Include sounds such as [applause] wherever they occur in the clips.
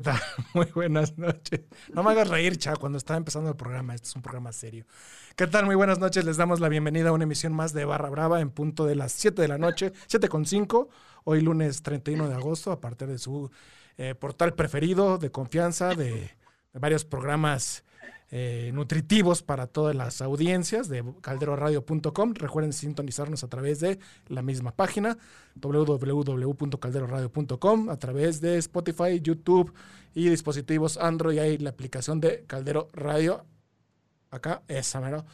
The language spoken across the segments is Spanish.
¿Qué tal? [laughs] Muy buenas noches. No me hagas reír, cha, cuando está empezando el programa. Este es un programa serio. ¿Qué tal? Muy buenas noches. Les damos la bienvenida a una emisión más de Barra Brava en punto de las 7 de la noche, 7 con 5, hoy lunes 31 de agosto, a partir de su eh, portal preferido de confianza, de varios programas eh, nutritivos para todas las audiencias de calderoradio.com. Recuerden sintonizarnos a través de la misma página, www.calderoradio.com, a través de Spotify, YouTube y dispositivos Android. Hay la aplicación de Caldero Radio. Acá, esa, mero.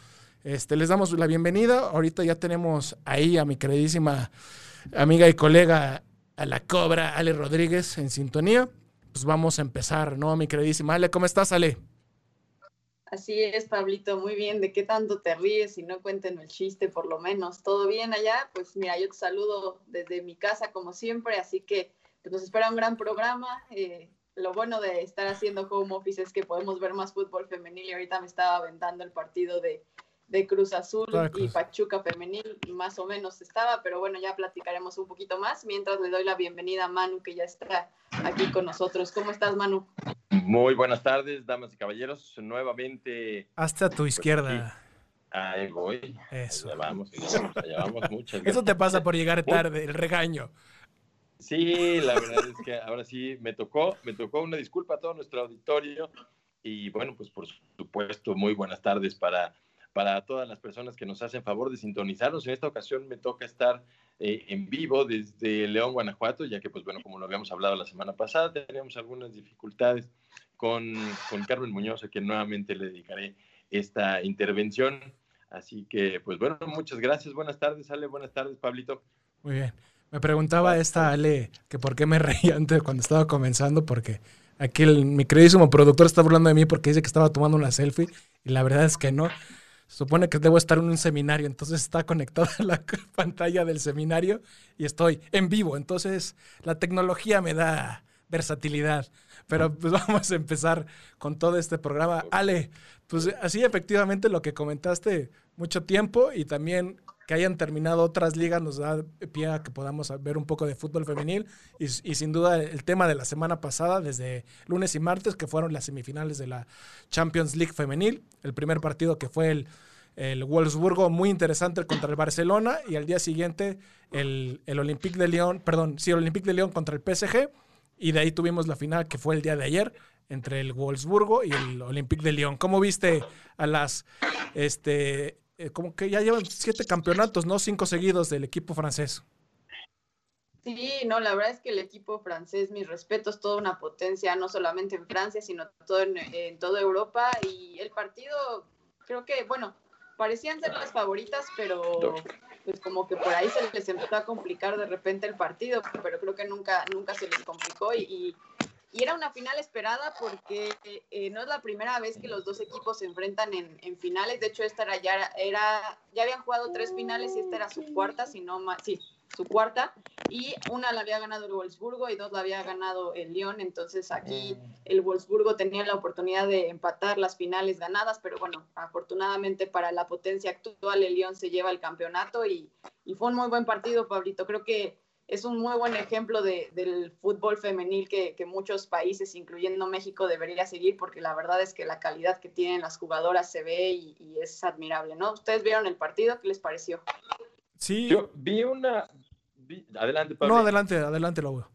Este, les damos la bienvenida. Ahorita ya tenemos ahí a mi queridísima amiga y colega, a la Cobra, Ale Rodríguez, en sintonía. Pues vamos a empezar, ¿no? Mi queridísima Ale, ¿cómo estás, Ale? Así es, Pablito, muy bien. ¿De qué tanto te ríes y no cuenten el chiste, por lo menos? ¿Todo bien allá? Pues mira, yo te saludo desde mi casa, como siempre, así que pues, nos espera un gran programa. Eh, lo bueno de estar haciendo home office es que podemos ver más fútbol femenil y ahorita me estaba aventando el partido de, de Cruz Azul y Pachuca femenil, más o menos estaba, pero bueno, ya platicaremos un poquito más mientras le doy la bienvenida a Manu, que ya está aquí con nosotros. ¿Cómo estás, Manu? Muy buenas tardes, damas y caballeros. Nuevamente. Hasta tu izquierda. Ahí voy. Eso. Allá vamos, allá vamos, muchas Eso te pasa por llegar tarde, el regaño. Sí, la verdad es que ahora sí me tocó, me tocó una disculpa a todo nuestro auditorio. Y bueno, pues por supuesto, muy buenas tardes para, para todas las personas que nos hacen favor de sintonizarnos. En esta ocasión me toca estar eh, en vivo desde León, Guanajuato, ya que, pues bueno, como lo habíamos hablado la semana pasada, teníamos algunas dificultades con, con Carmen Muñoz, a quien nuevamente le dedicaré esta intervención. Así que, pues bueno, muchas gracias. Buenas tardes, Ale. Buenas tardes, Pablito. Muy bien. Me preguntaba esta Ale que por qué me reía [laughs] antes cuando estaba comenzando, porque aquí el, mi queridísimo productor está burlando de mí porque dice que estaba tomando una selfie y la verdad es que no. Supone que debo estar en un seminario, entonces está conectada [laughs] la pantalla del seminario y estoy en vivo. Entonces la tecnología me da versatilidad. Pero pues [laughs] vamos a empezar con todo este programa. Ale, pues así efectivamente lo que comentaste, mucho tiempo y también que hayan terminado otras ligas nos da pie a que podamos ver un poco de fútbol femenil y, y, sin duda el tema de la semana pasada, desde lunes y martes, que fueron las semifinales de la Champions League femenil, el primer partido que fue el, el Wolfsburgo, muy interesante contra el Barcelona y al día siguiente el, el Olympique de Lyon, perdón, sí, el Olympique de Lyon contra el PSG y de ahí tuvimos la final que fue el día de ayer entre el Wolfsburgo y el Olympique de Lyon. ¿Cómo viste a las, este, eh, como que ya llevan siete campeonatos, ¿no? Cinco seguidos del equipo francés. Sí, no, la verdad es que el equipo francés, mis respetos, toda una potencia, no solamente en Francia, sino todo en, en toda Europa. Y el partido, creo que, bueno, parecían ser las favoritas, pero pues como que por ahí se les empezó a complicar de repente el partido, pero creo que nunca, nunca se les complicó y, y, era una final esperada porque eh, no es la primera vez que los dos equipos se enfrentan en, en, finales, de hecho esta era ya, era, ya habían jugado tres finales y esta era su cuarta, si no más, sí, su cuarta, y una la había ganado el Wolfsburgo y dos la había ganado el Lyon, entonces aquí el Wolfsburgo tenía la oportunidad de empatar las finales ganadas, pero bueno, afortunadamente para la potencia actual el Lyon se lleva el campeonato y, y fue un muy buen partido, Pablito, creo que es un muy buen ejemplo de, del fútbol femenil que, que, muchos países, incluyendo México, debería seguir, porque la verdad es que la calidad que tienen las jugadoras se ve y, y es admirable, ¿no? ¿Ustedes vieron el partido? ¿Qué les pareció? Sí. Yo vi una. Vi, adelante, Pablo. No, adelante, adelante, veo.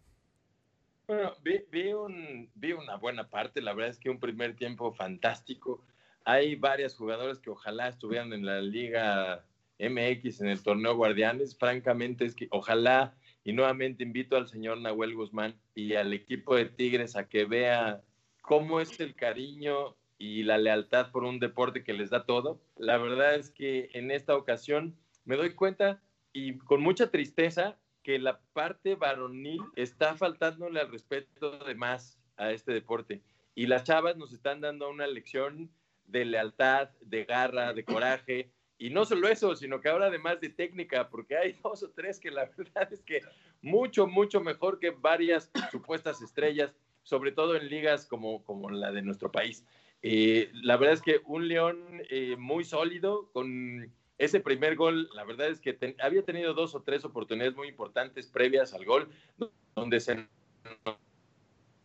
Bueno, vi, vi, un, vi una buena parte. La verdad es que un primer tiempo fantástico. Hay varias jugadoras que ojalá estuvieran en la Liga MX, en el torneo Guardianes. Francamente, es que ojalá, y nuevamente invito al señor Nahuel Guzmán y al equipo de Tigres a que vea cómo es el cariño y la lealtad por un deporte que les da todo. La verdad es que en esta ocasión me doy cuenta y con mucha tristeza que la parte varonil está faltándole al respeto de más a este deporte. Y las chavas nos están dando una lección de lealtad, de garra, de coraje. Y no solo eso, sino que ahora además de técnica, porque hay [laughs] dos o tres que la verdad es que mucho, mucho mejor que varias supuestas estrellas, sobre todo en ligas como, como la de nuestro país. Eh, la verdad es que un León eh, muy sólido, con ese primer gol, la verdad es que había tenido dos o tres oportunidades muy importantes previas al gol, donde se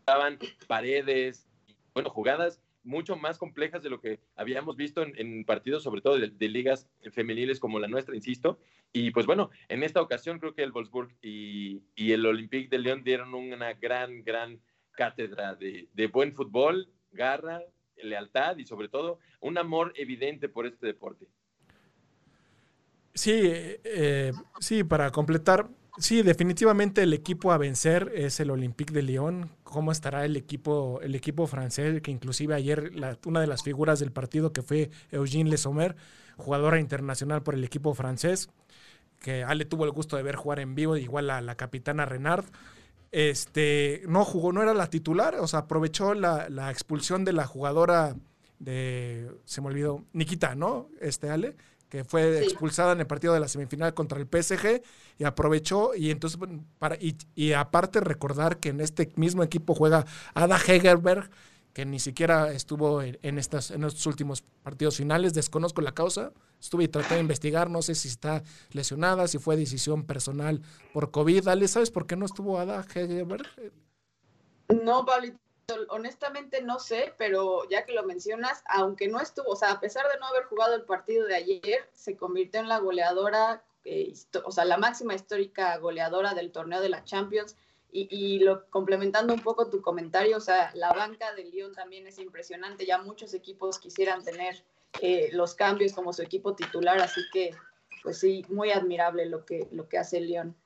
estaban paredes, bueno, jugadas mucho más complejas de lo que habíamos visto en, partidos, sobre todo de, ligas femeniles como la nuestra, insisto. Y pues bueno, en esta ocasión creo que el Wolfsburg y, el Olympique de León dieron una gran, gran cátedra de, buen fútbol, garra, lealtad y sobre todo un amor evidente por este deporte. Sí, eh, sí, para completar, Sí, definitivamente el equipo a vencer es el Olympique de Lyon. ¿Cómo estará el equipo, el equipo francés? Que inclusive ayer una de las figuras del partido que fue Eugene Le Sommer, jugadora internacional por el equipo francés, que Ale tuvo el gusto de ver jugar en vivo, igual a la capitana Renard. Este, no jugó, no era la titular, o sea, aprovechó la, la expulsión de la jugadora de, se me olvidó, Nikita, ¿no? Este, Ale, que fue expulsada en el partido de la semifinal contra el PSG y aprovechó y entonces para y, aparte recordar que en este mismo equipo juega Ada Hegerberg que ni siquiera estuvo en, estas en estos últimos partidos finales. Desconozco la causa estuve y traté de investigar no sé si está lesionada si fue decisión personal por covid. Dale sabes por qué no estuvo Ada Hegerberg no Pablito honestamente no sé, pero ya que lo mencionas, aunque no estuvo, o sea, a pesar de no haber jugado el partido de ayer, se convirtió en la goleadora, eh, o sea, la máxima histórica goleadora del torneo de la Champions. Y, lo, complementando un poco tu comentario, o sea, la banca del Lyon también es impresionante. Ya muchos equipos quisieran tener eh, los cambios como su equipo titular, así que, pues sí, muy admirable lo que, lo que hace el Lyon.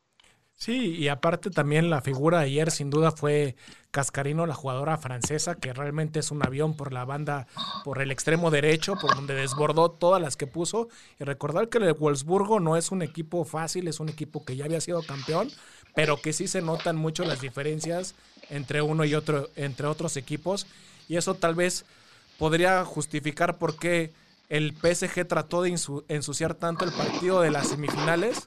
Sí, y aparte también la figura ayer sin duda fue Cascarino, la jugadora francesa, que realmente es un avión por la banda, por el extremo derecho, por donde desbordó todas las que puso. Y recordar que el Wolfsburgo no es un equipo fácil, es un equipo que ya había sido campeón, pero que sí se notan mucho las diferencias entre uno y otro, entre otros equipos. Y eso tal vez podría justificar por qué el PSG trató de ensuciar tanto el partido de las semifinales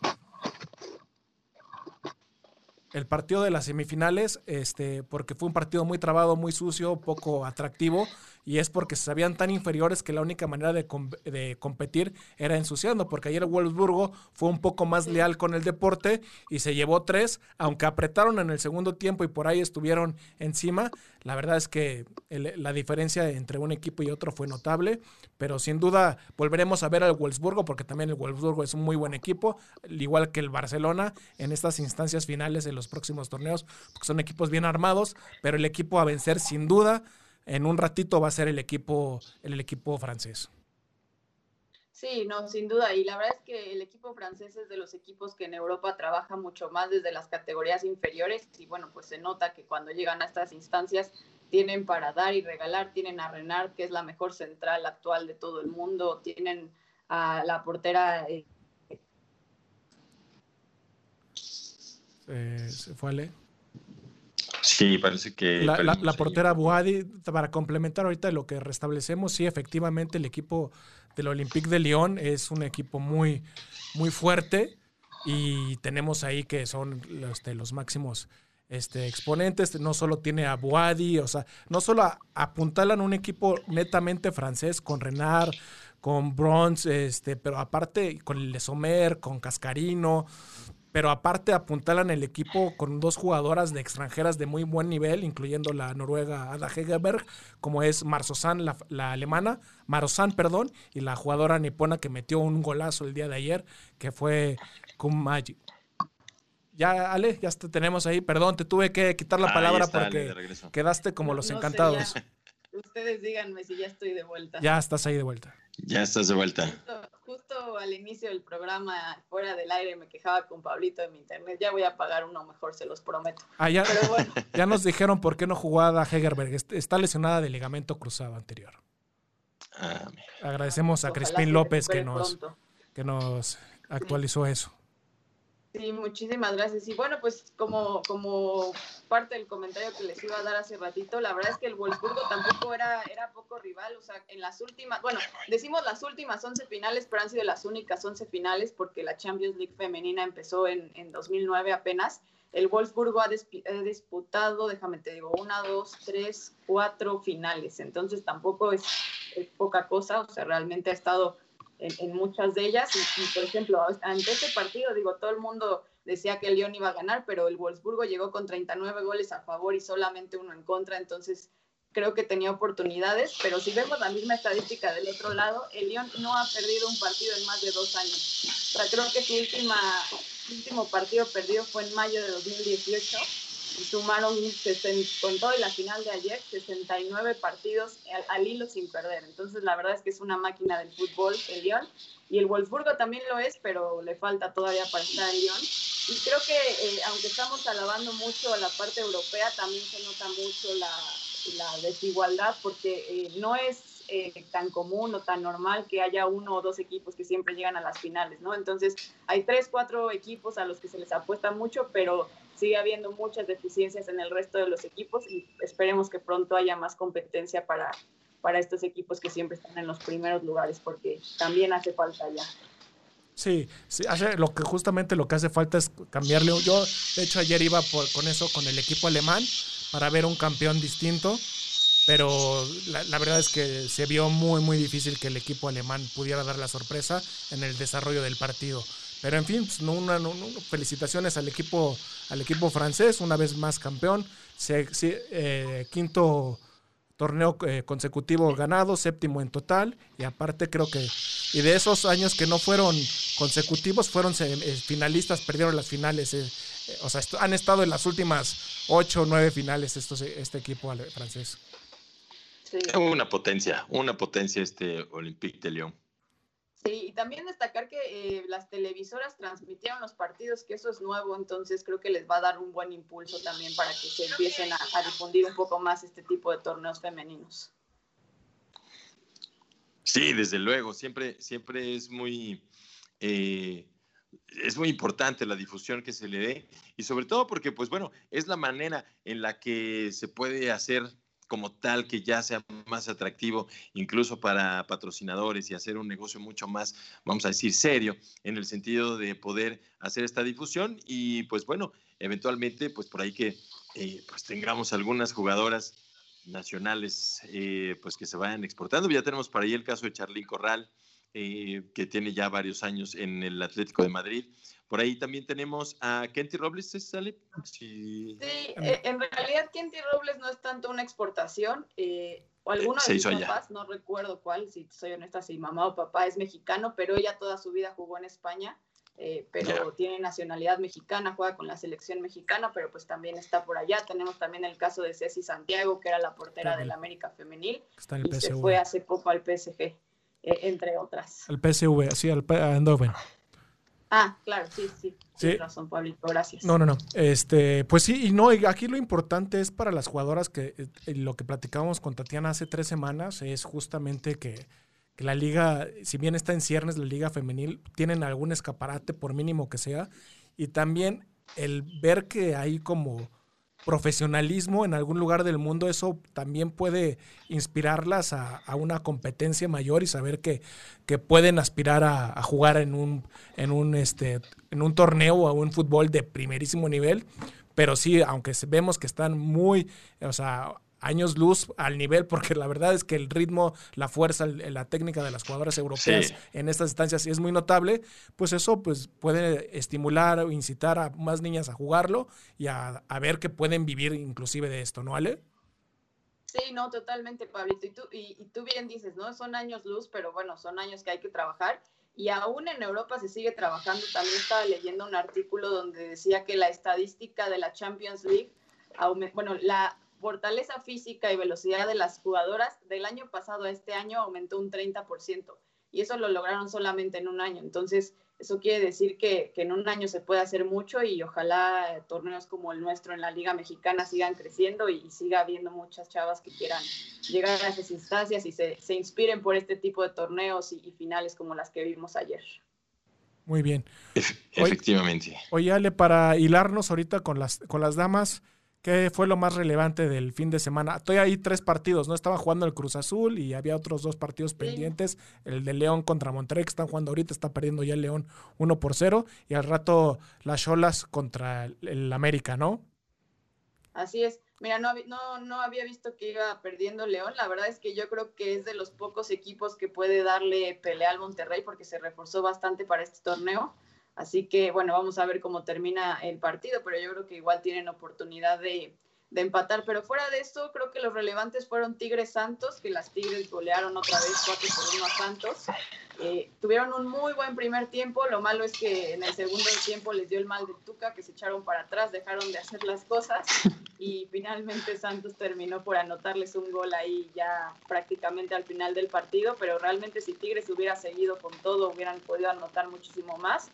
el partido de las semifinales, este, porque fue un partido muy trabado, muy sucio, poco atractivo, y es porque se sabían tan inferiores que la única manera de, de, competir era ensuciando, porque ayer el Wolfsburgo fue un poco más leal con el deporte y se llevó tres, aunque apretaron en el segundo tiempo y por ahí estuvieron encima, la verdad es que la diferencia entre un equipo y otro fue notable, pero sin duda volveremos a ver al Wolfsburgo, porque también el Wolfsburgo es un muy buen equipo, igual que el Barcelona en estas instancias finales de los próximos torneos, porque son equipos bien armados, pero el equipo a vencer sin duda en un ratito va a ser el equipo, el, equipo francés. Sí, no, sin duda. Y la verdad es que el equipo francés es de los equipos que en Europa trabaja mucho más desde las categorías inferiores. Y bueno, pues se nota que cuando llegan a estas instancias tienen para dar y regalar. Tienen a Renard, que es la mejor central actual de todo el mundo. Tienen a la portera. Eh, se fue Ale. Sí, parece que... La, portera Buadi, para complementar ahorita lo que restablecemos, sí, efectivamente el equipo del Olympique de Lyon es un equipo muy, muy fuerte y tenemos ahí que son los, este, los máximos este, exponentes, no solo tiene a Buadi, o sea, no solo apuntalan un equipo netamente francés con Renard, con Bronze, este, pero aparte con el Lesomer, con Cascarino, pero aparte apuntalan el equipo con dos jugadoras de extranjeras de muy buen nivel, incluyendo la noruega Ada Hegerberg, como es Marzosan, la, la, alemana, Marosan, perdón, y la jugadora nipona que metió un golazo el día de ayer, que fue Kumaji. Ya, Ale, ya te tenemos ahí. Perdón, te tuve que quitar la palabra porque quedaste como los encantados. Ustedes díganme si ya estoy de vuelta. Ya estás ahí de vuelta. Ya estás de vuelta. Justo, al inicio del programa, fuera del aire, me quejaba con Pablito de mi internet. Ya voy a pagar uno mejor, se los prometo. Ah, ya, [laughs] ya nos dijeron por qué no jugaba Hegerberg. Está lesionada de ligamento cruzado anterior. Ah, Agradecemos a Crispín López que nos, que nos actualizó eso. Sí, muchísimas gracias. Y bueno, pues como, como parte del comentario que les iba a dar hace ratito, la verdad es que el Wolfsburgo tampoco era, era poco rival. O sea, en las últimas, bueno, decimos las últimas 11 finales, pero han sido las únicas 11 finales porque la Champions League femenina empezó en, en 2009 apenas. El Wolfsburgo ha, disputado, déjame te digo, una, dos, tres, cuatro finales. Entonces tampoco es, es poca cosa. O sea, realmente ha estado en, muchas de ellas. Y, por ejemplo, ante este partido, digo, todo el mundo decía que el Lyon iba a ganar, pero el Wolfsburgo llegó con 39 goles a favor y solamente uno en contra, entonces creo que tenía oportunidades, pero si vemos la misma estadística del otro lado, el Lyon no ha perdido un partido en más de dos años. O sea, creo que su última, último partido perdido fue en mayo de 2018 sumaron con todo y la final de ayer 69 partidos al, al, hilo sin perder. Entonces la verdad es que es una máquina del fútbol el Lyon y el Wolfsburgo también lo es, pero le falta todavía para estar en Lyon. Y creo que eh, aunque estamos alabando mucho a la parte europea, también se nota mucho la, la desigualdad porque eh, no es eh, tan común o tan normal que haya uno o dos equipos que siempre llegan a las finales, ¿no? Entonces hay tres, cuatro equipos a los que se les apuesta mucho, pero sigue habiendo muchas deficiencias en el resto de los equipos y esperemos que pronto haya más competencia para, para estos equipos que siempre están en los primeros lugares, porque también hace falta ya. Sí, hace, lo que justamente lo que hace falta es cambiarle. Yo, de hecho, ayer iba con eso, con el equipo alemán, para ver un campeón distinto, pero la, verdad es que se vio muy, muy difícil que el equipo alemán pudiera dar la sorpresa en el desarrollo del partido. Pero en fin, pues, no, una, no, felicitaciones al equipo, al equipo francés, una vez más campeón, se, eh, quinto torneo eh, consecutivo ganado, séptimo en total, y aparte creo que, y de esos años que no fueron consecutivos, fueron eh, finalistas, perdieron las finales, o sea, han estado en las últimas ocho o nueve finales estos, este equipo francés. Sí. Una potencia, una potencia este Olympique de Lyon. Sí, y también destacar que eh, las televisoras transmitieron los partidos, que eso es nuevo, entonces creo que les va a dar un buen impulso también para que se empiecen a, difundir un poco más este tipo de torneos femeninos. Sí, desde luego, siempre, siempre es muy, eh, es muy importante la difusión que se le dé y sobre todo porque, pues bueno, es la manera en la que se puede hacer como tal que ya sea más atractivo incluso para patrocinadores y hacer un negocio mucho más, vamos a decir, serio en el sentido de poder hacer esta difusión y pues bueno, eventualmente pues por ahí que eh, pues tengamos algunas jugadoras nacionales eh, pues que se vayan exportando. Ya tenemos por ahí el caso de Charlín Corral, eh, que tiene ya varios años en el Atlético de Madrid. Por ahí también tenemos a Kenty Robles, ¿sale? Sí, eh, en realidad Kenty Robles no es tanto una exportación. Eh, o alguno de mis papás, no recuerdo cuál, si soy honesta, si mamá o papá es mexicano, pero ella toda su vida jugó en España. Eh, pero tiene nacionalidad mexicana, juega con la selección mexicana, pero pues también está por allá. Tenemos también el caso de Ceci Santiago, que era la portera del América Femenil, y se fue hace poco al PSG, entre otras. Al PSV, sí, al Eindhoven. Ah, claro, sí, sí. Sí. razón, Pablito, gracias. No, no, no. Este, pues sí, y no, aquí lo importante es para las jugadoras que eh, lo que platicábamos con Tatiana hace tres semanas es justamente que, que, la liga, si bien está en ciernes la liga femenil, tienen algún escaparate, por mínimo que sea, y también el ver que hay como profesionalismo en algún lugar del mundo, eso también puede inspirarlas a, una competencia mayor y saber que, que pueden aspirar a, jugar en un, en, un, este, en un torneo o un fútbol de primerísimo nivel. Pero sí, aunque vemos que están muy, o sea, años luz al nivel, porque la verdad es que el ritmo, la fuerza, la técnica de las jugadoras europeas en estas instancias es muy notable, pues eso pues puede estimular o incitar a más niñas a jugarlo y a, ver que pueden vivir inclusive de esto, ¿no, Ale? Sí, no, totalmente, Pablito. Y tú, y, y tú bien dices, ¿no? Son años luz, pero bueno, son años que hay que trabajar y aún en Europa se sigue trabajando. También estaba leyendo un artículo donde decía que la estadística de la Champions League, bueno, la fortaleza física y velocidad de las jugadoras del año pasado a este año aumentó un 30% y eso lo lograron solamente en un año. Entonces, eso quiere decir que, en un año se puede hacer mucho y ojalá torneos como el nuestro en la Liga Mexicana sigan creciendo y, siga habiendo muchas chavas que quieran llegar a esas instancias y se, inspiren por este tipo de torneos y, finales como las que vimos ayer. Muy bien. Efectivamente. Oye, Ale, para hilarnos ahorita con las, con las damas, ¿Qué fue lo más relevante del fin de semana? Estoy ahí tres partidos, ¿no? Estaba jugando el Cruz Azul y había otros dos partidos pendientes. El de León contra Monterrey, que están jugando ahorita, está perdiendo ya el León 1 por 0. Y al rato las Cholas contra el, América, ¿no? Así es. Mira, no, no, no había visto que iba perdiendo León. La verdad es que yo creo que es de los pocos equipos que puede darle pelea al Monterrey porque se reforzó bastante para este torneo Así que bueno, vamos a ver cómo termina el partido, pero yo creo que igual tienen oportunidad de, de empatar. Pero fuera de eso, creo que los relevantes fueron Tigres Santos, que las Tigres golearon otra vez 4 por 1 a Santos. Eh, tuvieron un muy buen primer tiempo, lo malo es que en el segundo tiempo les dio el mal de Tuca, que se echaron para atrás, dejaron de hacer las cosas y finalmente Santos terminó por anotarles un gol ahí ya prácticamente al final del partido, pero realmente si Tigres hubiera seguido con todo hubieran podido anotar muchísimo más.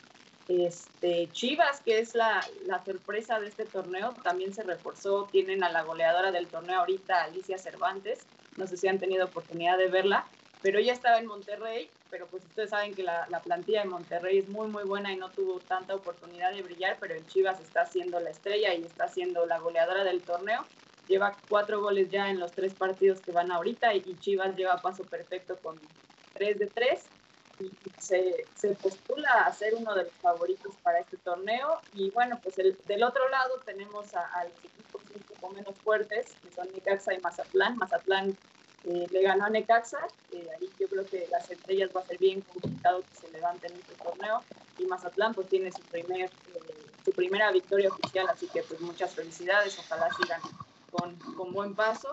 Este, Chivas, que es la, la, sorpresa de este torneo, también se reforzó. Tienen a la goleadora del torneo ahorita, Alicia Cervantes. No sé si han tenido oportunidad de verla, pero ella estaba en Monterrey. Pero pues ustedes saben que la, la, plantilla de Monterrey es muy, muy buena y no tuvo tanta oportunidad de brillar. Pero en Chivas está siendo la estrella y está siendo la goleadora del torneo. Lleva cuatro goles ya en los tres partidos que van ahorita y Chivas lleva paso perfecto con tres de tres se, se, postula a ser uno de los favoritos para este torneo. Y bueno, pues el, del otro lado tenemos a, los equipos un poco menos fuertes, que son Necaxa y Mazatlán. Mazatlán eh, le ganó a Necaxa, ahí yo creo que las estrellas va a ser bien complicado que se levanten en este torneo. Y Mazatlán pues tiene su, primer, eh, su primera victoria oficial, así que pues muchas felicidades, ojalá sigan con, con, buen paso.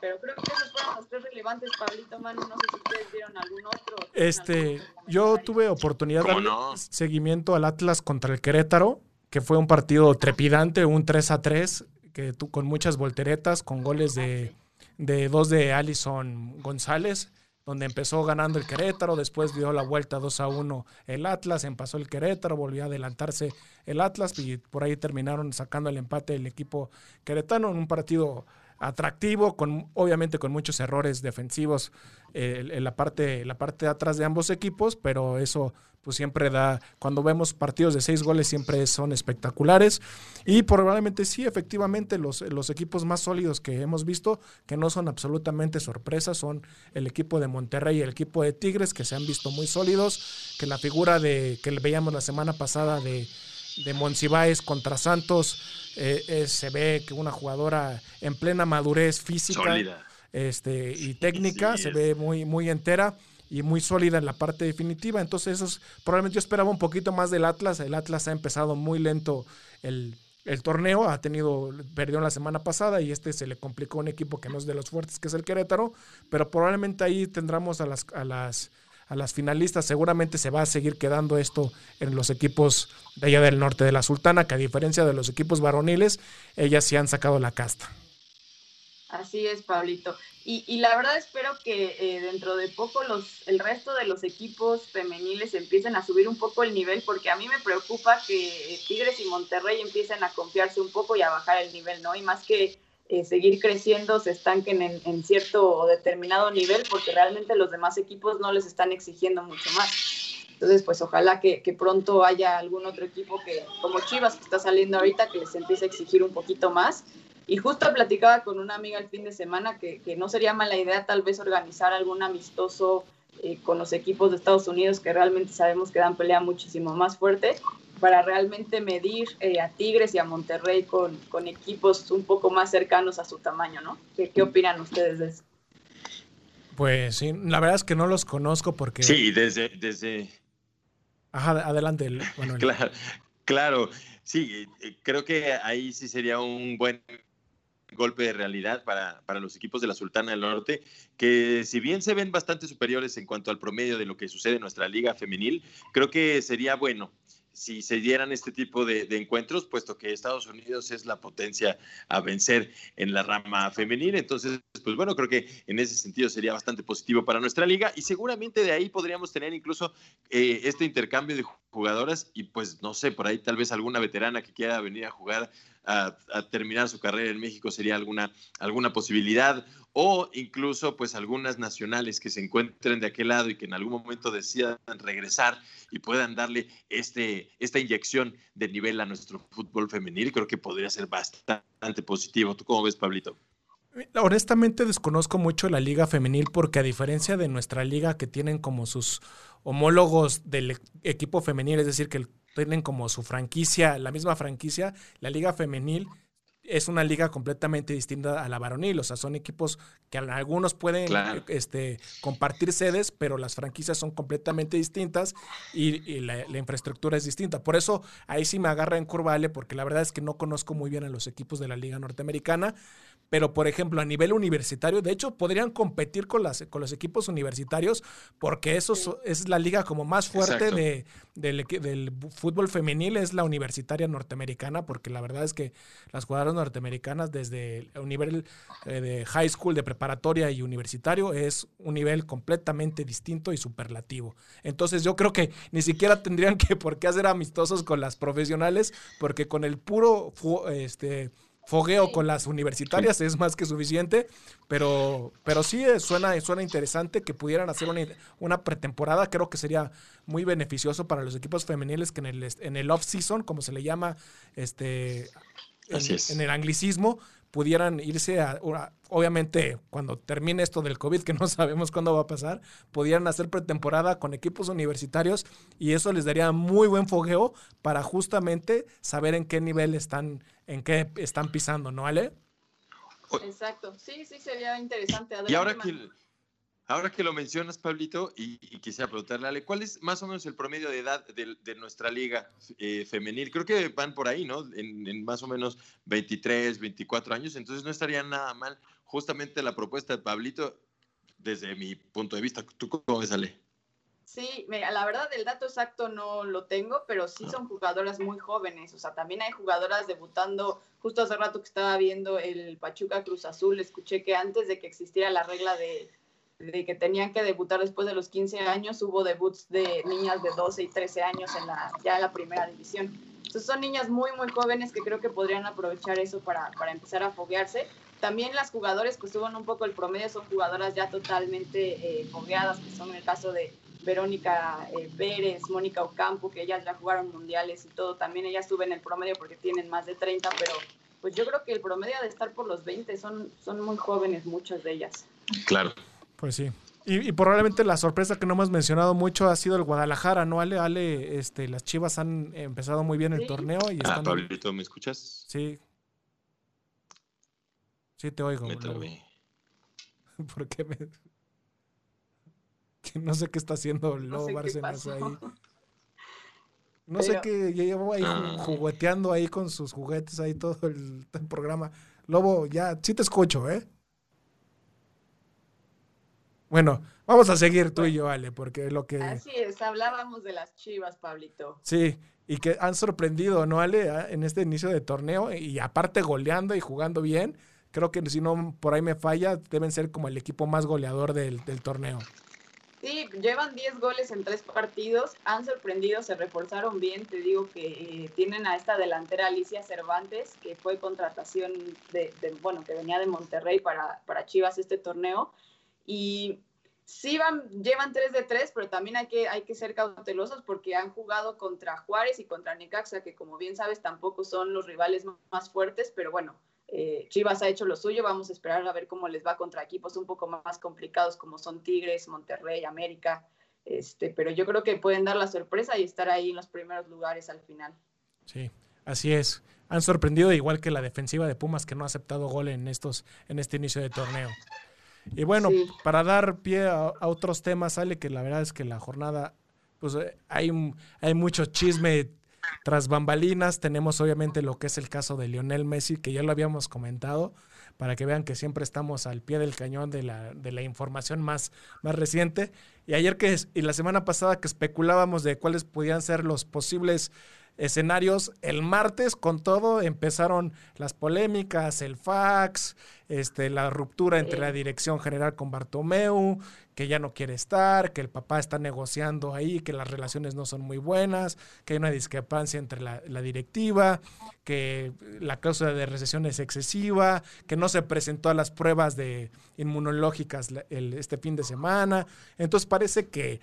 Pero creo que esos fueron los tres relevantes, Pablito Manu. No sé si ustedes vieron algún otro. Este, yo tuve oportunidad de no? seguimiento al Atlas contra el Querétaro, que fue un partido trepidante, un 3 a 3, que tú, con muchas volteretas, con goles de, de dos de Alison González donde empezó ganando el Querétaro, después dio la vuelta 2 a 1 el Atlas, empezó el Querétaro, volvió a adelantarse el Atlas y por ahí terminaron sacando el empate el equipo queretano en un partido atractivo, con, obviamente con muchos errores defensivos eh, en la parte, la parte de atrás de ambos equipos, pero eso pues siempre da, cuando vemos partidos de seis goles siempre son espectaculares. Y probablemente sí, efectivamente los, los equipos más sólidos que hemos visto, que no son absolutamente sorpresas, son el equipo de Monterrey y el equipo de Tigres, que se han visto muy sólidos, que la figura de que veíamos la semana pasada de de Monsiváis contra Santos, eh, eh, se ve que una jugadora en plena madurez física este, y técnica, se ve muy, muy entera y muy sólida en la parte definitiva. Entonces, eso es, probablemente yo esperaba un poquito más del Atlas. El Atlas ha empezado muy lento el, el torneo, ha tenido, perdió la semana pasada y este se le complicó un equipo que no es de los fuertes, que es el Querétaro, pero probablemente ahí tendremos a las, a las a las finalistas. Seguramente se va a seguir quedando esto en los equipos de allá del norte de la Sultana, que a diferencia de los equipos varoniles, ellas sí han sacado la casta. Así es, Pablito. Y, y la verdad espero que eh, dentro de poco los, el resto de los equipos femeniles empiecen a subir un poco el nivel, porque a mí me preocupa que Tigres y Monterrey empiecen a confiarse un poco y a bajar el nivel, ¿no? Y más que eh, seguir creciendo, se estanquen en, cierto o determinado nivel, porque realmente los demás equipos no les están exigiendo mucho más. Entonces, pues ojalá que, que, pronto haya algún otro equipo que, como Chivas, que está saliendo ahorita, que les empiece a exigir un poquito más. Y justo platicaba con una amiga el fin de semana que, que no sería mala idea tal vez organizar algún amistoso eh, con los equipos de Estados Unidos que realmente sabemos que dan pelea muchísimo más fuerte para realmente medir eh, a Tigres y a Monterrey con, con, equipos un poco más cercanos a su tamaño, ¿no? ¿Qué, qué opinan ustedes de eso? Pues sí, la verdad es que no los conozco porque... Sí, desde... desde... Ajá, adelante. Bueno, claro, claro, sí, eh, creo que ahí sí sería un buen golpe de realidad para, para, los equipos de la Sultana del Norte, que si bien se ven bastante superiores en cuanto al promedio de lo que sucede en nuestra liga femenil, creo que sería bueno si se dieran este tipo de, encuentros, puesto que Estados Unidos es la potencia a vencer en la rama femenil. Entonces, pues bueno, creo que en ese sentido sería bastante positivo para nuestra liga y seguramente de ahí podríamos tener incluso eh, este intercambio de jugadoras y pues no sé, por ahí tal vez alguna veterana que quiera venir a jugar a, a, terminar su carrera en México sería alguna, alguna posibilidad o incluso pues algunas nacionales que se encuentren de aquel lado y que en algún momento decidan regresar y puedan darle este, esta inyección de nivel a nuestro fútbol femenil, creo que podría ser bastante positivo. ¿Tú cómo ves, Pablito? Honestamente desconozco mucho la liga femenil porque a diferencia de nuestra liga que tienen como sus homólogos del equipo femenil, es decir, que tienen como su franquicia, la misma franquicia, la liga femenil es una liga completamente distinta a la varonil. O sea, son equipos que algunos pueden este, compartir sedes, pero las franquicias son completamente distintas y, la, infraestructura es distinta. Por eso ahí sí me agarra en curvale, porque la verdad es que no conozco muy bien a los equipos de la liga norteamericana. Pero, por ejemplo, a nivel universitario, de hecho, podrían competir con, las, con los equipos universitarios, porque eso es la liga como más fuerte de, del, del fútbol femenil, es la universitaria norteamericana, porque la verdad es que las jugadoras norteamericanas desde un nivel eh, de high school, de preparatoria y universitario es un nivel completamente distinto y superlativo. Entonces yo creo que ni siquiera tendrían que por qué hacer amistosos con las profesionales, porque con el puro este, fogueo con las universitarias es más que suficiente, pero, pero sí eh, suena, suena interesante que pudieran hacer una, una, pretemporada. Creo que sería muy beneficioso para los equipos femeniles que en el, en el off-season, como se le llama este, en, el anglicismo, pudieran irse a, obviamente cuando termine esto del COVID, que [laughs] no sabemos cuándo va a pasar, pudieran hacer pretemporada con equipos universitarios y eso les daría muy buen fogueo para justamente saber en qué nivel están, en qué están pisando, ¿no, Ale? Exacto, sí, sí, sería interesante. y ahora que, Ahora que lo mencionas, Pablito, y, quisiera preguntarle, Ale, ¿cuál es más o menos el promedio de edad de, nuestra liga eh, femenil? Creo que van por ahí, ¿no? En, más o menos 23, 24 años, entonces no estaría nada mal justamente la propuesta de Pablito desde mi punto de vista. ¿Tú cómo ves, Ale? Sí, mira, la verdad el dato exacto no lo tengo, pero sí son jugadoras muy jóvenes. O sea, también hay jugadoras debutando. Justo hace rato que estaba viendo el Pachuca Cruz Azul, escuché que antes de que existiera la regla de de que tenían que debutar después de los 15 años, hubo debuts de niñas de 12 y 13 años en la, ya la primera división. Entonces son niñas muy, muy jóvenes que creo que podrían aprovechar eso para, para empezar a foguearse. También las jugadoras que suban un poco el promedio son jugadoras ya totalmente eh, fogueadas, que son el caso de Verónica eh, Pérez, Mónica Ocampo, que ellas ya jugaron mundiales y todo. También ellas suben el promedio porque tienen más de 30, pero pues yo creo que el promedio de estar por los 20 son, son muy jóvenes muchas de ellas. Claro. Pues sí. Y, probablemente la sorpresa que no hemos mencionado mucho ha sido el Guadalajara, ¿no? Ale, Ale, este, las Chivas han empezado muy bien el torneo y ah, Pablito, ¿me escuchas? Sí. Sí, te oigo. Me [laughs] ¿Por qué me...? [laughs] no sé qué está haciendo Lobo Bárcenas ahí. No sé qué, llevo ahí [laughs] ah. jugueteando ahí con sus juguetes ahí todo el programa. Lobo, ya, sí te escucho, ¿eh? Bueno, vamos a seguir tú y yo, Ale, porque lo que... Así es, hablábamos de las chivas, Pablito. Sí, y que han sorprendido, ¿no, Ale? Ah, en este inicio de torneo, y aparte goleando y jugando bien, creo que si no por ahí me falla, deben ser como el equipo más goleador del, torneo. Sí, llevan 10 goles en tres partidos, han sorprendido, se reforzaron bien, te digo que eh, tienen a esta delantera Alicia Cervantes, que fue contratación de, de, bueno, que venía de Monterrey para, para Chivas este torneo, y sí van, llevan 3 de 3, pero también hay que, hay que ser cautelosos porque han jugado contra Juárez y contra Necaxa, que como bien sabes tampoco son los rivales más fuertes, pero bueno, eh, Chivas ha hecho lo suyo, vamos a esperar a ver cómo les va contra equipos un poco más complicados como son Tigres, Monterrey, América, este, pero yo creo que pueden dar la sorpresa y estar ahí en los primeros lugares al final. Sí, así es. Han sorprendido igual que la defensiva de Pumas que no ha aceptado gol en estos en este inicio de torneo. Y bueno, para dar pie a, otros temas, sale que la verdad es que la jornada, pues eh, hay, hay mucho chisme tras bambalinas. Tenemos obviamente lo que es el caso de Lionel Messi, que ya lo habíamos comentado, para que vean que siempre estamos al pie del cañón de la, de la información más, más reciente. Y ayer que, y la semana pasada que especulábamos de cuáles podían ser los posibles escenarios. El martes, con todo, empezaron las polémicas, el fax, este, la ruptura entre la dirección general con Bartomeu, que ya no quiere estar, que el papá está negociando ahí, que las relaciones no son muy buenas, que hay una discrepancia entre la, directiva, que la causa de recesión es excesiva, que no se presentó a las pruebas de inmunológicas este fin de semana. Entonces parece que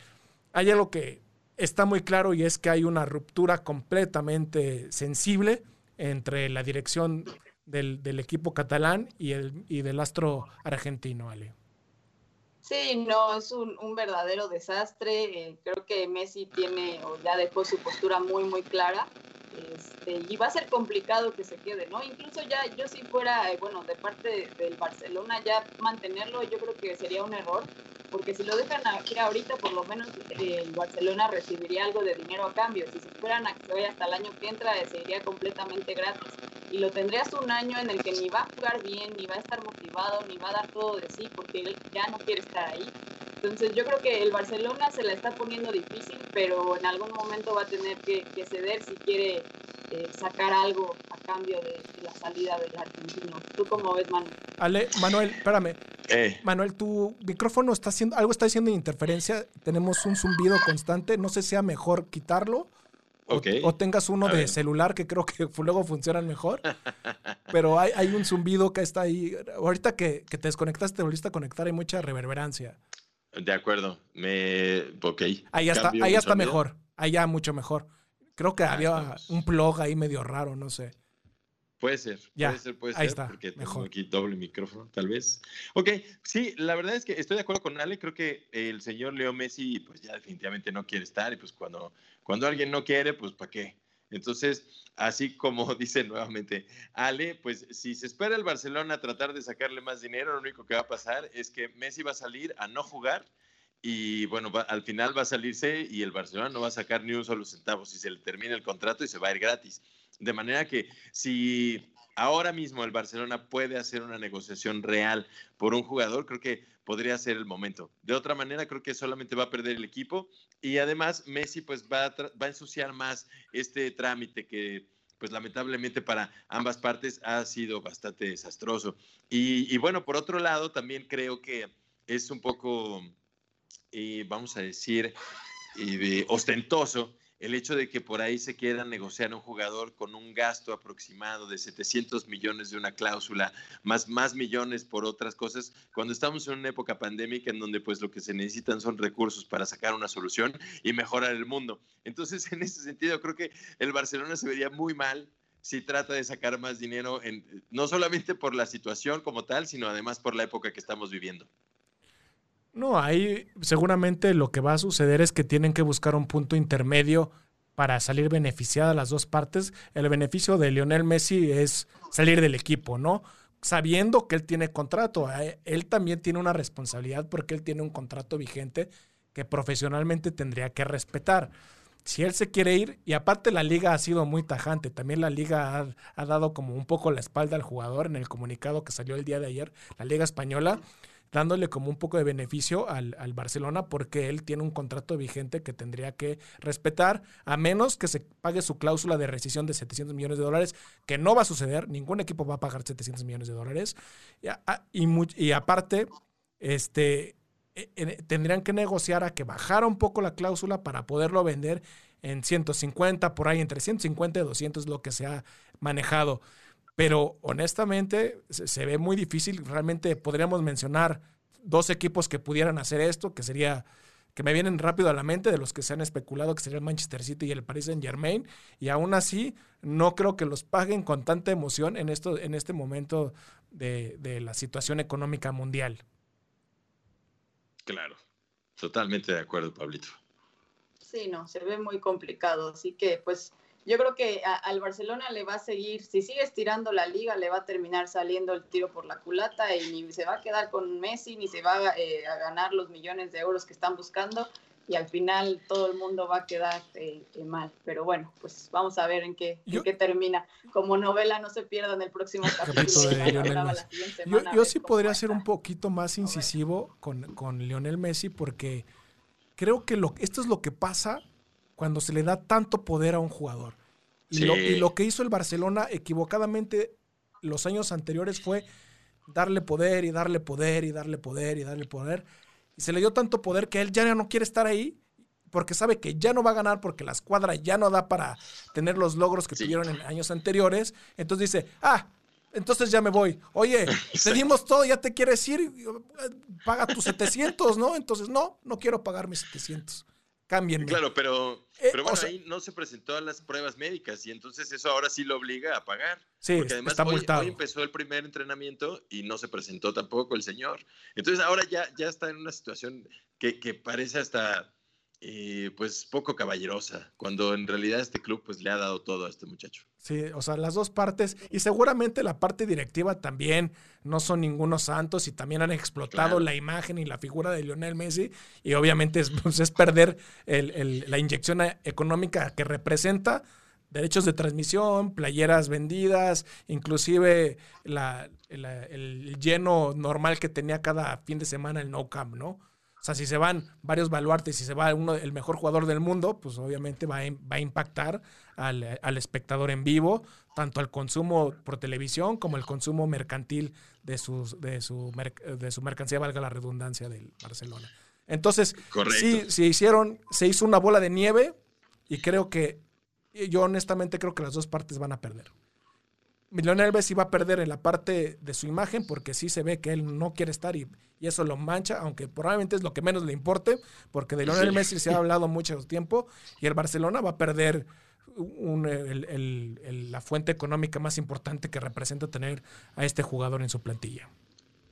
hay algo que está muy claro y es que hay una ruptura completamente sensible entre la dirección del, equipo catalán y, el, y del astro argentino, Ale. Sí, no, es un, verdadero desastre. Eh, creo que Messi tiene o ya dejó su postura muy, muy clara. Este, y va a ser complicado que se quede, ¿no? Incluso ya yo si fuera, eh, bueno, de parte del Barcelona ya mantenerlo yo creo que sería un error, porque si lo dejan aquí ahorita por lo menos eh, el Barcelona recibiría algo de dinero a cambio, si se fueran a que se vaya hasta el año que entra eh, se iría completamente gratis y lo tendrías un año en el que ni va a jugar bien, ni va a estar motivado, ni va a dar todo de sí, porque él ya no quiere estar ahí. Entonces yo creo que el Barcelona se la está poniendo difícil, pero en algún momento va a tener que, ceder si quiere eh, sacar algo a cambio de, la salida del argentino. ¿Tú cómo ves, Manuel? Ale, Manuel, espérame. Eh. Manuel, tu micrófono está haciendo, algo está haciendo interferencia. Tenemos un zumbido constante. No sé si sea mejor quitarlo o, tengas uno de celular que creo que [laughs] luego funcionan mejor. pero hay, hay, un zumbido que está ahí. Ahorita que, te desconectaste, te volviste a conectar, hay mucha reverberancia. De acuerdo. Me. Ok. Ahí está, ahí está mejor. Ahí ya mucho mejor. Creo que ah, había un plug ahí medio raro, no sé. Puede ser, puede ser, puede ser, está, porque tengo aquí doble micrófono, tal vez. Ok, sí, la verdad es que estoy de acuerdo con Ale, creo que el señor Leo Messi, pues ya definitivamente no quiere estar, y pues cuando, cuando alguien no quiere, pues ¿para qué? Entonces, así como [laughs] dice nuevamente Ale, pues si se espera el Barcelona tratar de sacarle más dinero, lo único que va a pasar es que Messi va a salir a no jugar y bueno, al final va a salirse y el Barcelona no va a sacar ni un solo centavo si se le termina el contrato y se va a ir gratis. De manera que si ahora mismo el Barcelona puede hacer una negociación real por un jugador, creo que podría ser el momento. De otra manera, creo que solamente va a perder el equipo y además Messi pues va a, va a ensuciar más este trámite que pues lamentablemente para ambas partes ha sido bastante desastroso. Y, bueno, por otro lado, también creo que es un poco, eh, vamos a decir, eh, ostentoso el hecho de que por ahí se quiera negociar un jugador con un gasto aproximado de 700 millones de una cláusula, más, más millones por otras cosas, cuando estamos en una época pandémica en donde pues lo que se necesitan son recursos para sacar una solución y mejorar el mundo. Entonces, en ese sentido, creo que el Barcelona se vería muy mal si trata de sacar más dinero, no solamente por la situación como tal, sino además por la época que estamos viviendo. No, ahí seguramente lo que va a suceder es que tienen que buscar un punto intermedio para salir beneficiada las dos partes. El beneficio de Lionel Messi es salir del equipo, ¿no? Sabiendo que él tiene contrato, eh, él también tiene una responsabilidad porque él tiene un contrato vigente que profesionalmente tendría que respetar. Si él se quiere ir, y aparte la liga ha sido muy tajante, también la liga ha, ha dado como un poco la espalda al jugador en el comunicado que salió el día de ayer, la liga española dándole como un poco de beneficio al, Barcelona porque él tiene un contrato vigente que tendría que respetar, a menos que se pague su cláusula de rescisión de 700 millones de dólares, que no va a suceder, ningún equipo va a pagar 700 millones de dólares. Y, aparte, este, e, tendrían que negociar a que bajara un poco la cláusula para poderlo vender en 150, por ahí entre 150 y 200 lo que se ha manejado. Pero honestamente se, ve muy difícil. Realmente podríamos mencionar dos equipos que pudieran hacer esto, que sería que me vienen rápido a la mente de los que se han especulado que sería el Manchester City y el Paris Saint Germain y aún así no creo que los paguen con tanta emoción en esto en este momento de, de la situación económica mundial. Claro, totalmente de acuerdo, Pablito. Sí, no, se ve muy complicado, así que pues yo creo que al Barcelona le va a seguir, si sigue estirando la liga, le va a terminar saliendo el tiro por la culata y ni se va a quedar con Messi, ni se va eh, a ganar los millones de euros que están buscando y al final todo el mundo va a quedar eh, eh, mal. Pero bueno, pues vamos a ver en qué, qué termina. Como novela no se pierdan el próximo [laughs] capítulo. yo, yo sí podría ser un poquito más incisivo con, con Lionel Messi porque creo que lo, esto es lo que pasa cuando se le da tanto poder a un jugador. Y, lo, que hizo el Barcelona equivocadamente los años anteriores fue darle poder y darle poder y darle poder y darle poder. Y se le dio tanto poder que él ya no quiere estar ahí porque sabe que ya no va a ganar porque la escuadra ya no da para tener los logros que tuvieron en años anteriores. Entonces dice, ah, entonces ya me voy. Oye, [laughs] te dimos todo, ya te quieres ir, paga tus 700, ¿no? Entonces, no, no quiero pagar mis 700 cambien. Claro, pero, eh, pero bueno, ahí no se presentó a las pruebas médicas y entonces eso ahora sí lo obliga a pagar. Sí, porque además está hoy, hoy, empezó el primer entrenamiento y no se presentó tampoco el señor. Entonces ahora ya, ya está en una situación que, que parece hasta eh, pues poco caballerosa, cuando en realidad este club pues le ha dado todo a este muchacho. Sí, o sea, las dos partes y seguramente la parte directiva también no son ningunos santos y también han explotado la imagen y la figura de Lionel Messi y obviamente es, pues, es perder la inyección económica que representa derechos de transmisión, playeras vendidas, inclusive el lleno normal que tenía cada fin de semana el No Camp, ¿no? O sea, si se van varios baluartes y se va uno, el mejor jugador del mundo, pues obviamente va a, impactar al, espectador en vivo, tanto al consumo por televisión como el consumo mercantil de, sus, de, su, de su mercancía, valga la redundancia del Barcelona. Entonces, sí, se hicieron, se hizo una bola de nieve y creo que, yo honestamente creo que las dos partes van a perder. Lionel Messi va a perder en la parte de su imagen porque sí se ve que él no quiere estar y, eso lo mancha, aunque probablemente es lo que menos le importe, porque de Lionel Messi se ha hablado mucho tiempo y el Barcelona va a perder la fuente económica más importante que representa tener a este jugador en su plantilla.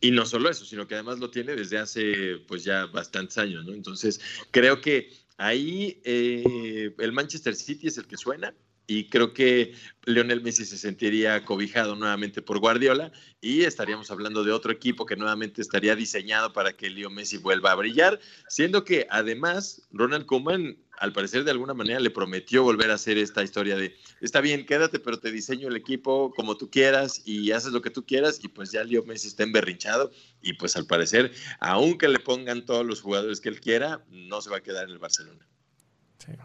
Y no solo eso, sino que además lo tiene desde hace pues ya bastantes años, ¿no? Entonces, creo que ahí eh, el Manchester City es el que suena, y creo que Lionel Messi se sentiría cobijado nuevamente por Guardiola y estaríamos hablando de otro equipo que nuevamente estaría diseñado para que Leo Messi vuelva a brillar, siendo que además Ronald Koeman al parecer de alguna manera le prometió volver a hacer esta historia de está bien, quédate, pero te diseño el equipo como tú quieras y haces lo que tú quieras y pues ya Leo Messi está emberrinchado y pues al parecer, aunque le pongan todos los jugadores que él quiera, no se va a quedar en el Barcelona.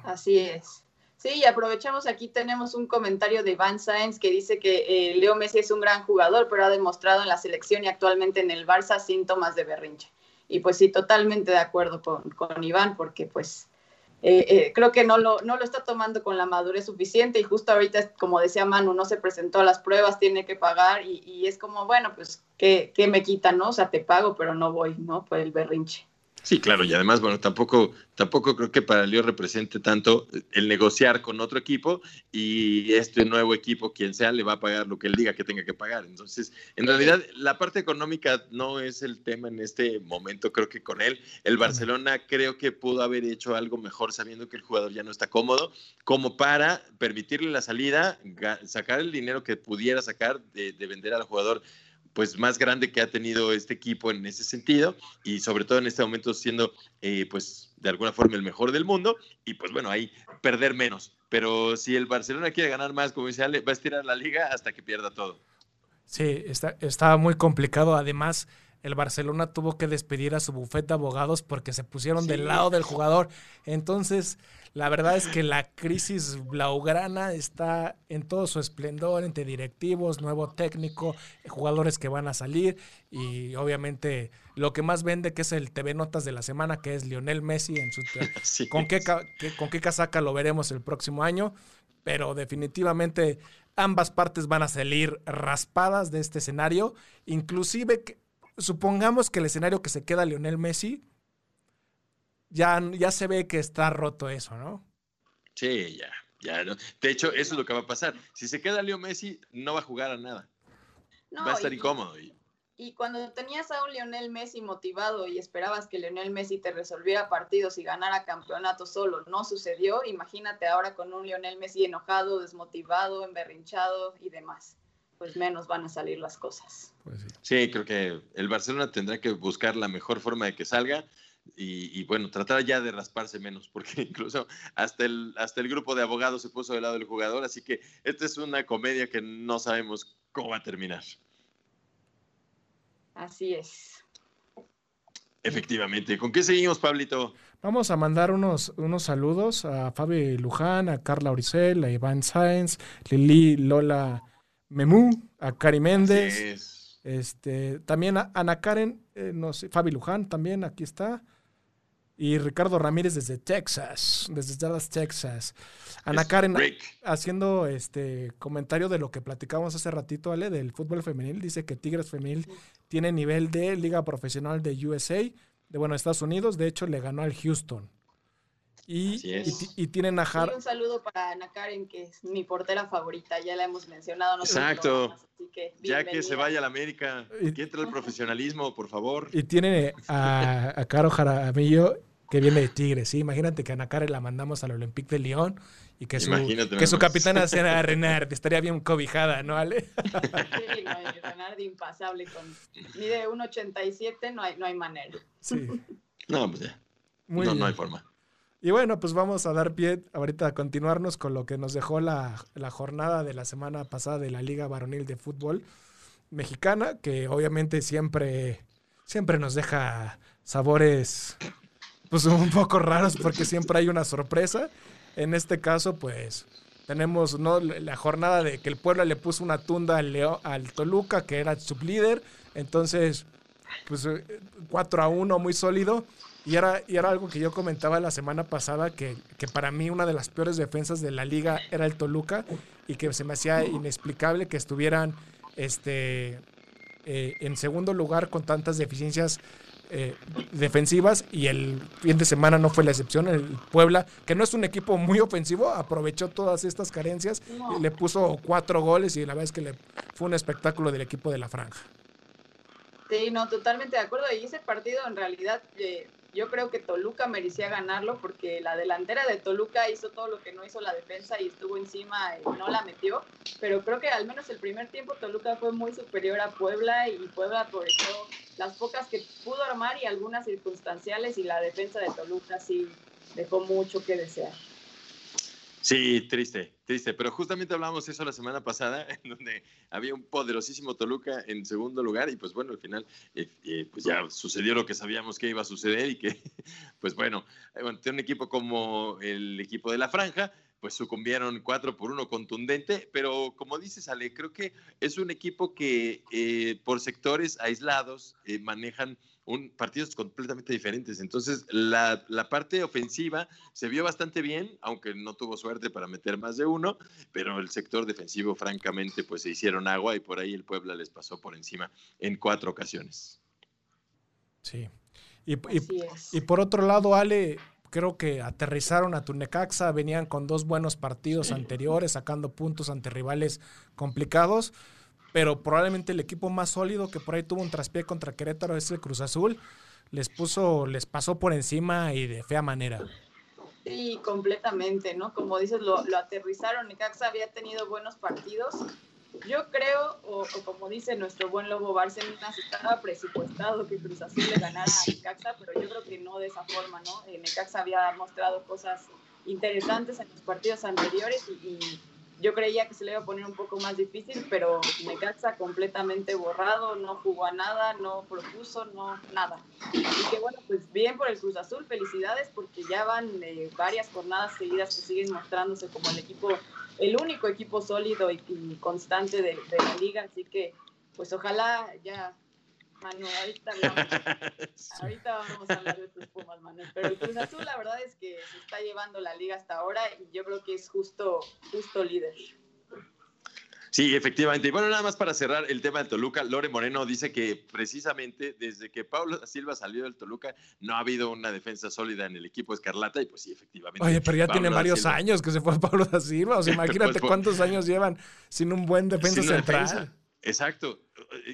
Así es. Sí, y aprovechamos aquí, tenemos un comentario de Van Sáenz que dice que eh, Leo Messi es un gran jugador, pero ha demostrado en la selección y actualmente en el Barça síntomas de berrinche. Y pues sí, totalmente de acuerdo con, con Iván, porque pues eh, eh, creo que no lo, no lo está tomando con la madurez suficiente y justo ahorita, como decía Manu, no se presentó a las pruebas, tiene que pagar y, y es como, bueno, pues, ¿qué, ¿qué, me quita, no? O sea, te pago, pero no voy, ¿no? Por el berrinche. Sí, claro, y además, bueno, tampoco, tampoco creo que para Leo represente tanto el negociar con otro equipo y este nuevo equipo, quien sea, le va a pagar lo que él diga que tenga que pagar. Entonces, en realidad, la parte económica no es el tema en este momento, creo que con él. El Barcelona creo que pudo haber hecho algo mejor sabiendo que el jugador ya no está cómodo, como para permitirle la salida, sacar el dinero que pudiera sacar de, de vender al jugador pues más grande que ha tenido este equipo en ese sentido y sobre todo en este momento siendo eh, pues de alguna forma el mejor del mundo y pues bueno, ahí perder menos. Pero si el Barcelona quiere ganar más, como dice Ale, va a estirar la liga hasta que pierda todo. Sí, está, está muy complicado. Además, el Barcelona tuvo que despedir a su bufete de abogados porque se pusieron del lado del jugador. Entonces, la verdad es que la crisis blaugrana está en todo su esplendor, entre directivos, nuevo técnico, jugadores que van a salir y obviamente lo que más vende que es el TV Notas de la semana, que es Lionel Messi en su [laughs] con qué, con qué casaca lo veremos el próximo año, pero definitivamente ambas partes van a salir raspadas de este escenario, inclusive supongamos que el escenario que se queda Lionel Messi ya, ya se ve que está roto eso, ¿no? Sí, ya, ya. ¿no? De hecho, eso es lo que va a pasar. Si se queda Leo Messi, no va a jugar a nada. va a estar incómodo. Y, y cuando tenías a un Lionel Messi motivado y esperabas que Lionel Messi te resolviera partidos y ganara campeonato solo, no sucedió. Imagínate ahora con un Lionel Messi enojado, desmotivado, emberrinchado y demás. Pues menos van a salir las cosas. Pues sí. sí, creo que el Barcelona tendrá que buscar la mejor forma de que salga y, bueno, tratar ya de rasparse menos, porque [laughs] incluso hasta el, hasta el grupo de abogados se puso del lado del jugador, así que esta es una comedia que no sabemos cómo va a terminar. Así es. Efectivamente. ¿Con qué seguimos, Pablito? Vamos a mandar unos, unos saludos a Fabi Luján, a Carla Oricel, a Iván Sáenz, Lili Lola Memú, a Cari Méndez. Este, también a Ana Karen, eh, no sé, Fabi Luján también, aquí está. Y Ricardo Ramírez desde Texas, desde Dallas, Texas. Ana Karen haciendo este comentario de lo que platicamos hace ratito, Ale, del fútbol femenil. Dice que Tigres Femenil tiene nivel de Liga Profesional de USA, de bueno, Estados Unidos. De hecho, le ganó al Houston. Y, y, tienen a Har un saludo para Ana Karen, que es mi portera favorita, ya la hemos mencionado. Exacto. ya que se vaya a la América, que entre el profesionalismo, por favor. Y tiene a, a Caro Jaramillo que viene de Tigres, ¿sí? Imagínate que a Nakare la mandamos al Olympique de Lyon y que su, que su capitana [laughs] sea Renard. Estaría bien cobijada, ¿no, Ale? Sí, no, Renard impasable. Con, mide 1,87, no hay, no hay manera. Sí. No, pues ya. no, no hay forma. Y bueno, pues vamos a dar pie ahorita a continuarnos con lo que nos dejó la, la jornada de la semana pasada de la Liga Varonil de Fútbol Mexicana, que obviamente siempre, siempre nos deja sabores pues un poco raros porque siempre hay una sorpresa. En este caso, pues tenemos ¿no? la jornada de que el pueblo le puso una tunda al, al Toluca, que era su líder. Entonces, pues 4 a 1, muy sólido. Y era, y era algo que yo comentaba la semana pasada, que, que, para mí una de las peores defensas de la liga era el Toluca y que se me hacía inexplicable que estuvieran este, eh, en segundo lugar con tantas deficiencias eh, defensivas y el fin de semana no fue la excepción. El Puebla, que no es un equipo muy ofensivo, aprovechó todas estas carencias y le puso cuatro goles y la verdad es que le, fue un espectáculo del equipo de la franja. Sí, no, totalmente de acuerdo. Y ese partido en realidad eh, yo creo que Toluca merecía ganarlo porque la delantera de Toluca hizo todo lo que no hizo la defensa y estuvo encima y no la metió. Pero creo que al menos el primer tiempo Toluca fue muy superior a Puebla y Puebla aprovechó las pocas que pudo armar y algunas circunstanciales y la defensa de Toluca sí dejó mucho que desear. Sí, triste, triste. Pero justamente hablamos eso la semana pasada, [laughs] en donde había un poderosísimo Toluca en segundo lugar y pues bueno, al final eh, eh, pues ya sucedió lo que sabíamos que iba a suceder y que [laughs] pues bueno, ante un equipo como el equipo de la franja, pues sucumbieron 4 por 1 contundente, pero como dices Ale, creo que es un equipo que eh, por sectores aislados manejan un, partidos completamente diferentes. Entonces, la, la, parte ofensiva se vio bastante bien, aunque no tuvo suerte para meter más de uno, pero el sector defensivo, francamente, pues se hicieron agua y por ahí el Puebla les pasó por encima en cuatro ocasiones. Sí. Y, y, por otro lado, Ale, creo que aterrizaron a Tunecaxa, venían con dos buenos partidos anteriores, sacando puntos ante rivales complicados pero probablemente el equipo más sólido que por ahí tuvo un traspié contra Querétaro es el Cruz Azul. Les puso, les pasó por encima y de fea manera. Sí, completamente, ¿no? Como dices, lo, lo aterrizaron. Necaxa había tenido buenos partidos. Yo creo, o, como dice nuestro buen Lobo Bárcenas, estaba presupuestado que Cruz Azul le ganara a Necaxa, pero yo creo que no de esa forma, ¿no? Eh, Necaxa había mostrado cosas interesantes en los partidos anteriores y yo creía que se le iba a poner un poco más difícil, pero Necaxa completamente borrado, no jugó a nada, no propuso, no nada. Y que bueno, pues bien por el Cruz Azul, felicidades porque ya van eh, varias jornadas seguidas que siguen mostrándose como el equipo, el único equipo sólido y, constante de, de la liga, así que pues ojalá ya Manu, ahorita, ahorita vamos a hablar de [laughs] tus Pumas, Manuel. Pero el Cruz Azul, la verdad es que se está llevando la liga hasta ahora y yo creo que es justo, justo líder. Sí, efectivamente. Y bueno, nada más para cerrar el tema del Toluca, Lore Moreno dice que precisamente desde que Pablo Silva salió del Toluca no ha habido una defensa sólida en el equipo Escarlata y pues sí, efectivamente. Oye, pero ya tiene varios años que se fue Pablo da Silva, o sea, [laughs] imagínate pues, cuántos años llevan sin un buen defensa central. Exacto,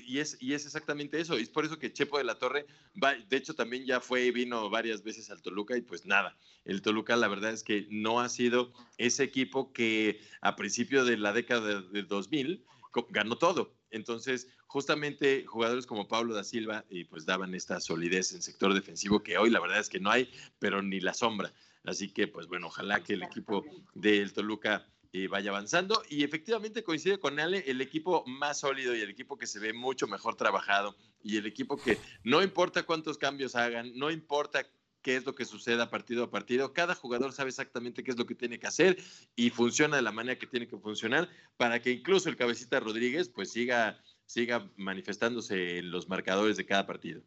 y es, y es exactamente eso, y es por eso que Chepo de la Torre, va, de hecho también ya fue y vino varias veces al Toluca y pues nada, el Toluca la verdad es que no ha sido ese equipo que a principio de la década de 2000 ganó todo. Entonces, justamente jugadores como Pablo da Silva y pues daban esta solidez en sector defensivo que hoy la verdad es que no hay, pero ni la sombra. Así que pues bueno, ojalá que el equipo del Toluca vaya avanzando. Y efectivamente coincide con Ale, el equipo más sólido y el equipo que se ve mucho mejor trabajado y el equipo que no importa cuántos cambios hagan, no importa qué es lo que suceda partido a partido. Cada jugador sabe exactamente qué es lo que tiene que hacer y funciona de la manera que tiene que funcionar para que incluso el cabecita Rodríguez pues siga, siga manifestándose en los marcadores de cada partido.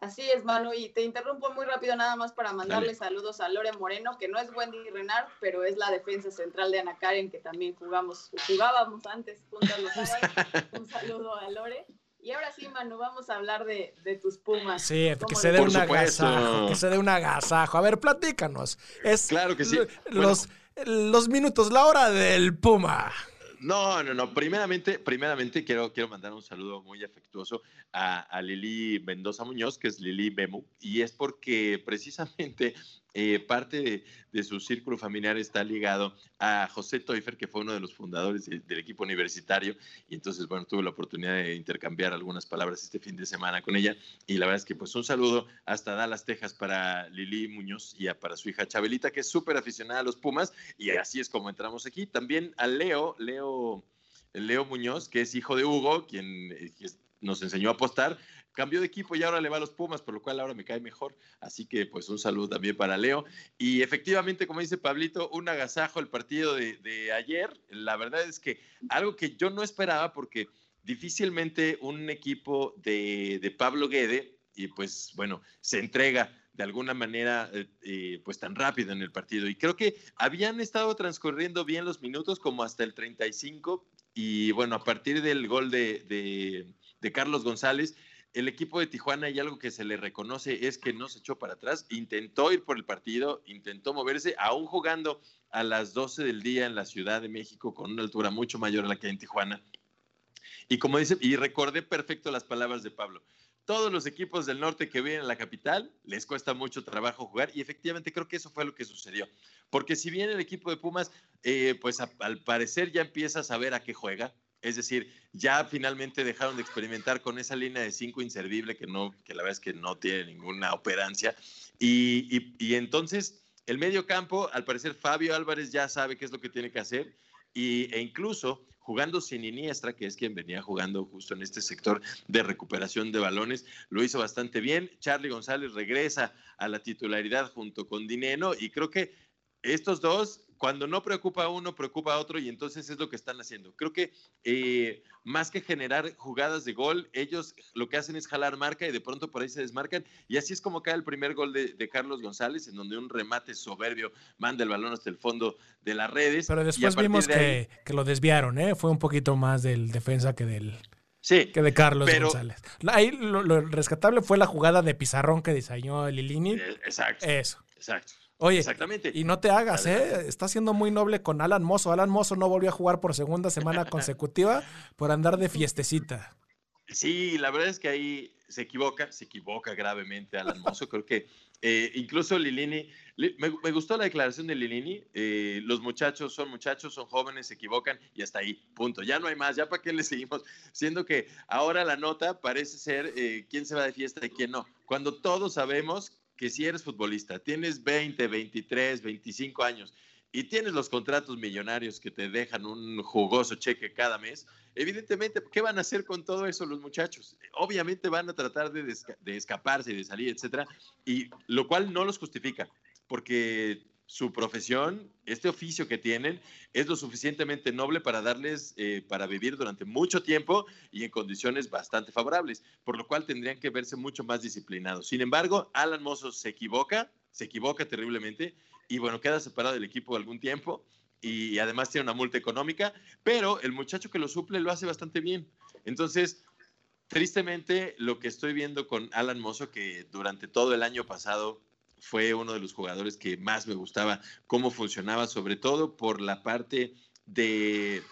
Así es, Manu, y te interrumpo muy rápido nada más para mandarle saludos a Lore Moreno, que no es Wendy Renard, pero es la defensa central de Ana Karen, que también jugamos, jugábamos antes juntos los [laughs] Un saludo a Lore. Y ahora sí, Manu, vamos a hablar de, tus Pumas. Sí, que se dé un agasajo, que se dé un agasajo. A ver, platícanos. Es claro que sí. Los, los minutos, la hora del Puma. No, no, no. Primeramente, primeramente quiero, quiero mandar un saludo muy afectuoso a, Lili Mendoza Muñoz, que es Lili Bemu, y es porque precisamente eh, parte de, su círculo familiar está ligado a José Teufer, que fue uno de los fundadores del equipo universitario, y entonces, bueno, tuve la oportunidad de intercambiar algunas palabras este fin de semana con ella, y la verdad es que pues un saludo hasta Dallas, Texas, para Lili Muñoz y para su hija Chabelita, que es súper aficionada a los Pumas, y así es como entramos aquí. También a Leo, Leo, Leo Muñoz, que es hijo de Hugo, quien eh, nos enseñó a apostar, cambió de equipo y ahora le va a los Pumas, por lo cual ahora me cae mejor. Así que pues un saludo también para Leo. Y efectivamente, como dice Pablito, un agasajo el partido de, ayer. La verdad es que algo que yo no esperaba porque difícilmente un equipo de, Pablo Guede, y pues bueno, se entrega de alguna manera eh, eh, pues tan rápido en el partido. Y creo que habían estado transcurriendo bien los minutos como hasta el 35 y bueno, a partir del gol de, de Carlos González, el equipo de Tijuana y algo que se le reconoce es que no se echó para atrás, intentó ir por el partido, intentó moverse, aún jugando a las 12 del día en la Ciudad de México con una altura mucho mayor a la que hay en Tijuana. Y como dice, y recordé perfecto las palabras de Pablo. Todos los equipos del norte que vienen a la capital les cuesta mucho trabajo jugar y efectivamente creo que eso fue lo que sucedió. Porque si bien el equipo de Pumas, eh, pues al parecer ya empieza a saber a qué juega, es decir, ya finalmente dejaron de experimentar con esa línea de cinco inservible que, no, que la verdad es que no tiene ninguna operancia. Y, entonces el medio campo, al parecer Fabio Álvarez ya sabe qué es lo que tiene que hacer y, e incluso jugando sin Iniestra, que es quien venía jugando justo en este sector de recuperación de balones, lo hizo bastante bien. Charlie González regresa a la titularidad junto con Dineno y creo que estos dos cuando no preocupa a uno, preocupa a otro y entonces es lo que están haciendo. Creo que eh, más que generar jugadas de gol, ellos lo que hacen es jalar marca y de pronto por ahí se desmarcan y así es como cae el primer gol de, Carlos González, en donde un remate soberbio manda el balón hasta el fondo de las redes. Pero después vimos que, lo desviaron, ¿eh? fue un poquito más del defensa que del... Sí, que de Carlos González. Ahí lo, rescatable fue la jugada de pizarrón que diseñó Lilini. Eh, exacto. Eso. Exacto. Oye, Exactamente. y no te hagas, ¿eh? Está siendo muy noble con Alan Mozo. Alan Mozo no volvió a jugar por segunda semana [laughs] consecutiva por andar de fiestecita. Sí, la verdad es que ahí se equivoca, se equivoca gravemente Alan Mozo. Creo que eh, incluso Lilini, me, gustó la declaración de Lilini. Eh, los muchachos son muchachos, son jóvenes, se equivocan y hasta ahí, punto. Ya no hay más, ya para qué le seguimos. Siendo que ahora la nota parece ser eh, quién se va de fiesta y quién no. Cuando todos sabemos que si eres futbolista, tienes 20, 23, 25 años y tienes los contratos millonarios que te dejan un jugoso cheque cada mes, evidentemente, ¿qué van a hacer con todo eso los muchachos? Obviamente van a tratar de, de escaparse, de salir, etcétera, y lo cual no los justifica, porque su profesión, este oficio que tienen, es lo suficientemente noble para darles, eh, para vivir durante mucho tiempo y en condiciones bastante favorables, por lo cual tendrían que verse mucho más disciplinados. Sin embargo, Alan Mozo se equivoca, se equivoca terriblemente y bueno, queda separado del equipo algún tiempo y además tiene una multa económica, pero el muchacho que lo suple lo hace bastante bien. Entonces, tristemente, lo que estoy viendo con Alan Mozo, que durante todo el año pasado fue uno de los jugadores que más me gustaba cómo funcionaba, sobre todo por la parte de,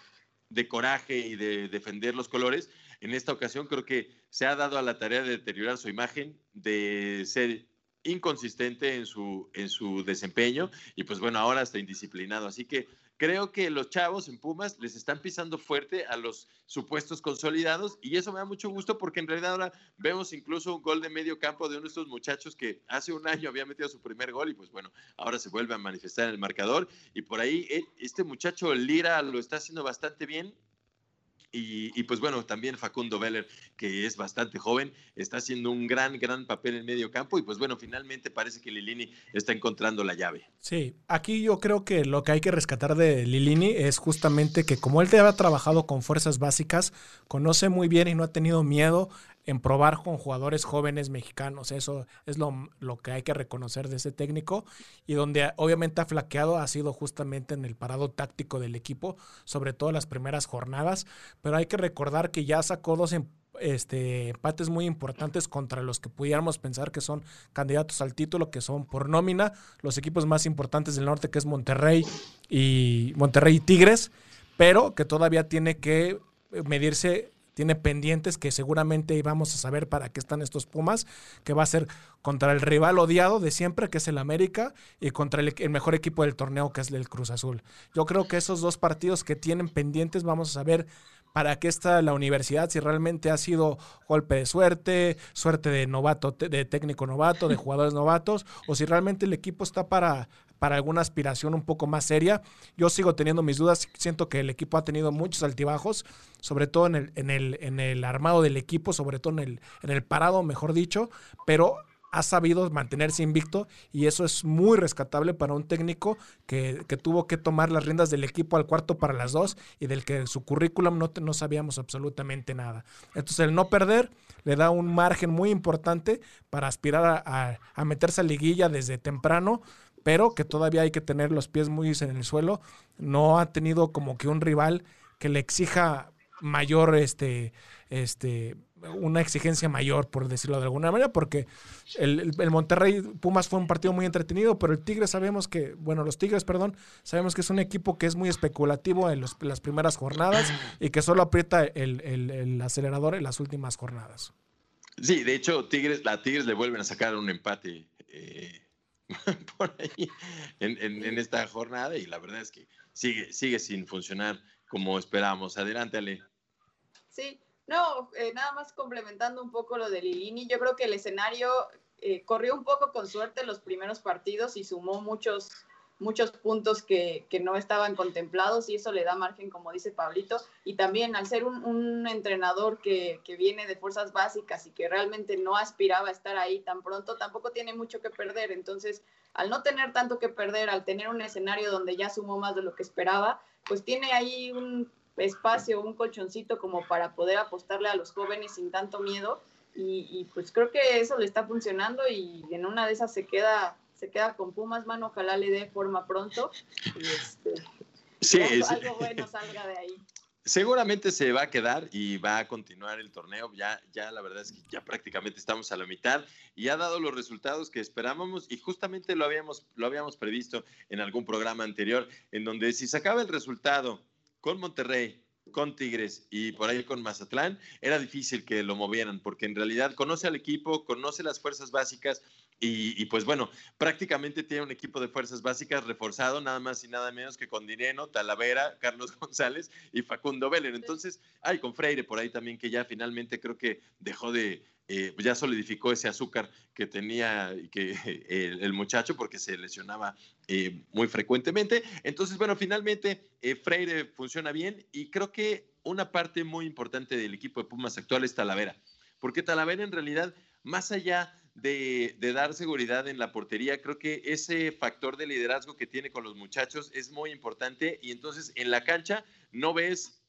coraje y de defender los colores. En esta ocasión creo que se ha dado a la tarea de deteriorar su imagen, de ser inconsistente en su, en su desempeño y pues bueno, ahora está indisciplinado. Así que creo que los chavos en Pumas les están pisando fuerte a los supuestos consolidados y eso me da mucho gusto porque en realidad ahora vemos incluso un gol de medio campo de uno de estos muchachos que hace un año había metido su primer gol y pues bueno, ahora se vuelve a manifestar en el marcador y por ahí eh, este muchacho Lira lo está haciendo bastante bien y, pues bueno, también Facundo Veller, que es bastante joven, está haciendo un gran, gran papel en medio campo. Y pues bueno, finalmente parece que Lilini está encontrando la llave. Sí, aquí yo creo que lo que hay que rescatar de Lilini es justamente que como él te había trabajado con fuerzas básicas, conoce muy bien y no ha tenido miedo en probar con jugadores jóvenes mexicanos. Eso es lo, lo, que hay que reconocer de ese técnico. Y donde obviamente ha flaqueado ha sido justamente en el parado táctico del equipo, sobre todo las primeras jornadas. Pero hay que recordar que ya sacó dos em, este, empates muy importantes contra los que pudiéramos pensar que son candidatos al título, que son por nómina los equipos más importantes del norte, que es Monterrey y Monterrey y Tigres pero que todavía tiene que medirse tiene pendientes que seguramente íbamos a saber para qué están estos Pumas, que va a ser contra el rival odiado de siempre, que es el América, y contra el, mejor equipo del torneo, que es el Cruz Azul. Yo creo que esos dos partidos que tienen pendientes vamos a saber para qué está la universidad, si realmente ha sido golpe de suerte, suerte de novato, de técnico novato, de [laughs] jugadores novatos, o si realmente el equipo está para, para alguna aspiración un poco más seria. Yo sigo teniendo mis dudas, siento que el equipo ha tenido muchos altibajos, sobre todo en el, en el, en el armado del equipo, sobre todo en el, en el parado, mejor dicho, pero ha sabido mantenerse invicto y eso es muy rescatable para un técnico que, tuvo que tomar las riendas del equipo al cuarto para las dos y del que su currículum no, no sabíamos absolutamente nada. Entonces el no perder le da un margen muy importante para aspirar a, a meterse a liguilla desde temprano pero que todavía hay que tener los pies muy en el suelo. No ha tenido como que un rival que le exija mayor este, este, una exigencia mayor, por decirlo de alguna manera, porque el, Monterrey Pumas fue un partido muy entretenido, pero el Tigre sabemos que, bueno, los Tigres, perdón, sabemos que es un equipo que es muy especulativo en las primeras jornadas y que solo aprieta el, acelerador en las últimas jornadas. Sí, de hecho, Tigres, la Tigres le vuelven a sacar un empate eh, [laughs] por ahí en, esta jornada y la verdad es que sigue, sigue sin funcionar como esperamos. Adelante, Ale. Sí, no, eh, nada más complementando un poco lo de Lilini, yo creo que el escenario eh, corrió un poco con suerte los primeros partidos y sumó muchos, muchos puntos que, no estaban contemplados y eso le da margen, como dice Pablito. Y también al ser un, entrenador que, que, viene de fuerzas básicas y que realmente no aspiraba a estar ahí tan pronto, tampoco tiene mucho que perder. Entonces, al no tener tanto que perder, al tener un escenario donde ya sumó más de lo que esperaba, pues tiene ahí un espacio, un colchoncito como para poder apostarle a los jóvenes sin tanto miedo. Y, pues creo que eso le está funcionando y en una de esas se queda, se queda con Pumas, mano, ojalá le dé forma pronto. Y este, sí, algo, bueno salga de ahí. Seguramente se va a quedar y va a continuar el torneo. Ya, ya la verdad es que ya prácticamente estamos a la mitad y ha dado los resultados que esperábamos y justamente lo habíamos, lo habíamos previsto en algún programa anterior, en donde si se acaba el resultado con Monterrey, con Tigres y por ahí con Mazatlán, era difícil que lo movieran, porque en realidad conoce al equipo, conoce las fuerzas básicas y, pues bueno, prácticamente tiene un equipo de fuerzas básicas reforzado, nada más y nada menos que con Dineno, Talavera, Carlos [laughs] González y Facundo Vélez. Entonces, hay con Freire por ahí también, que ya finalmente creo que dejó de, eh, pues ya solidificó ese azúcar que tenía que, [laughs] el, muchacho porque se lesionaba eh, muy frecuentemente. Entonces, bueno, finalmente eh, Freire funciona bien y creo que una parte muy importante del equipo de Pumas actual es Talavera, porque Talavera en realidad, más allá de, dar seguridad en la portería, creo que ese factor de liderazgo que tiene con los muchachos es muy importante y entonces en la cancha no ves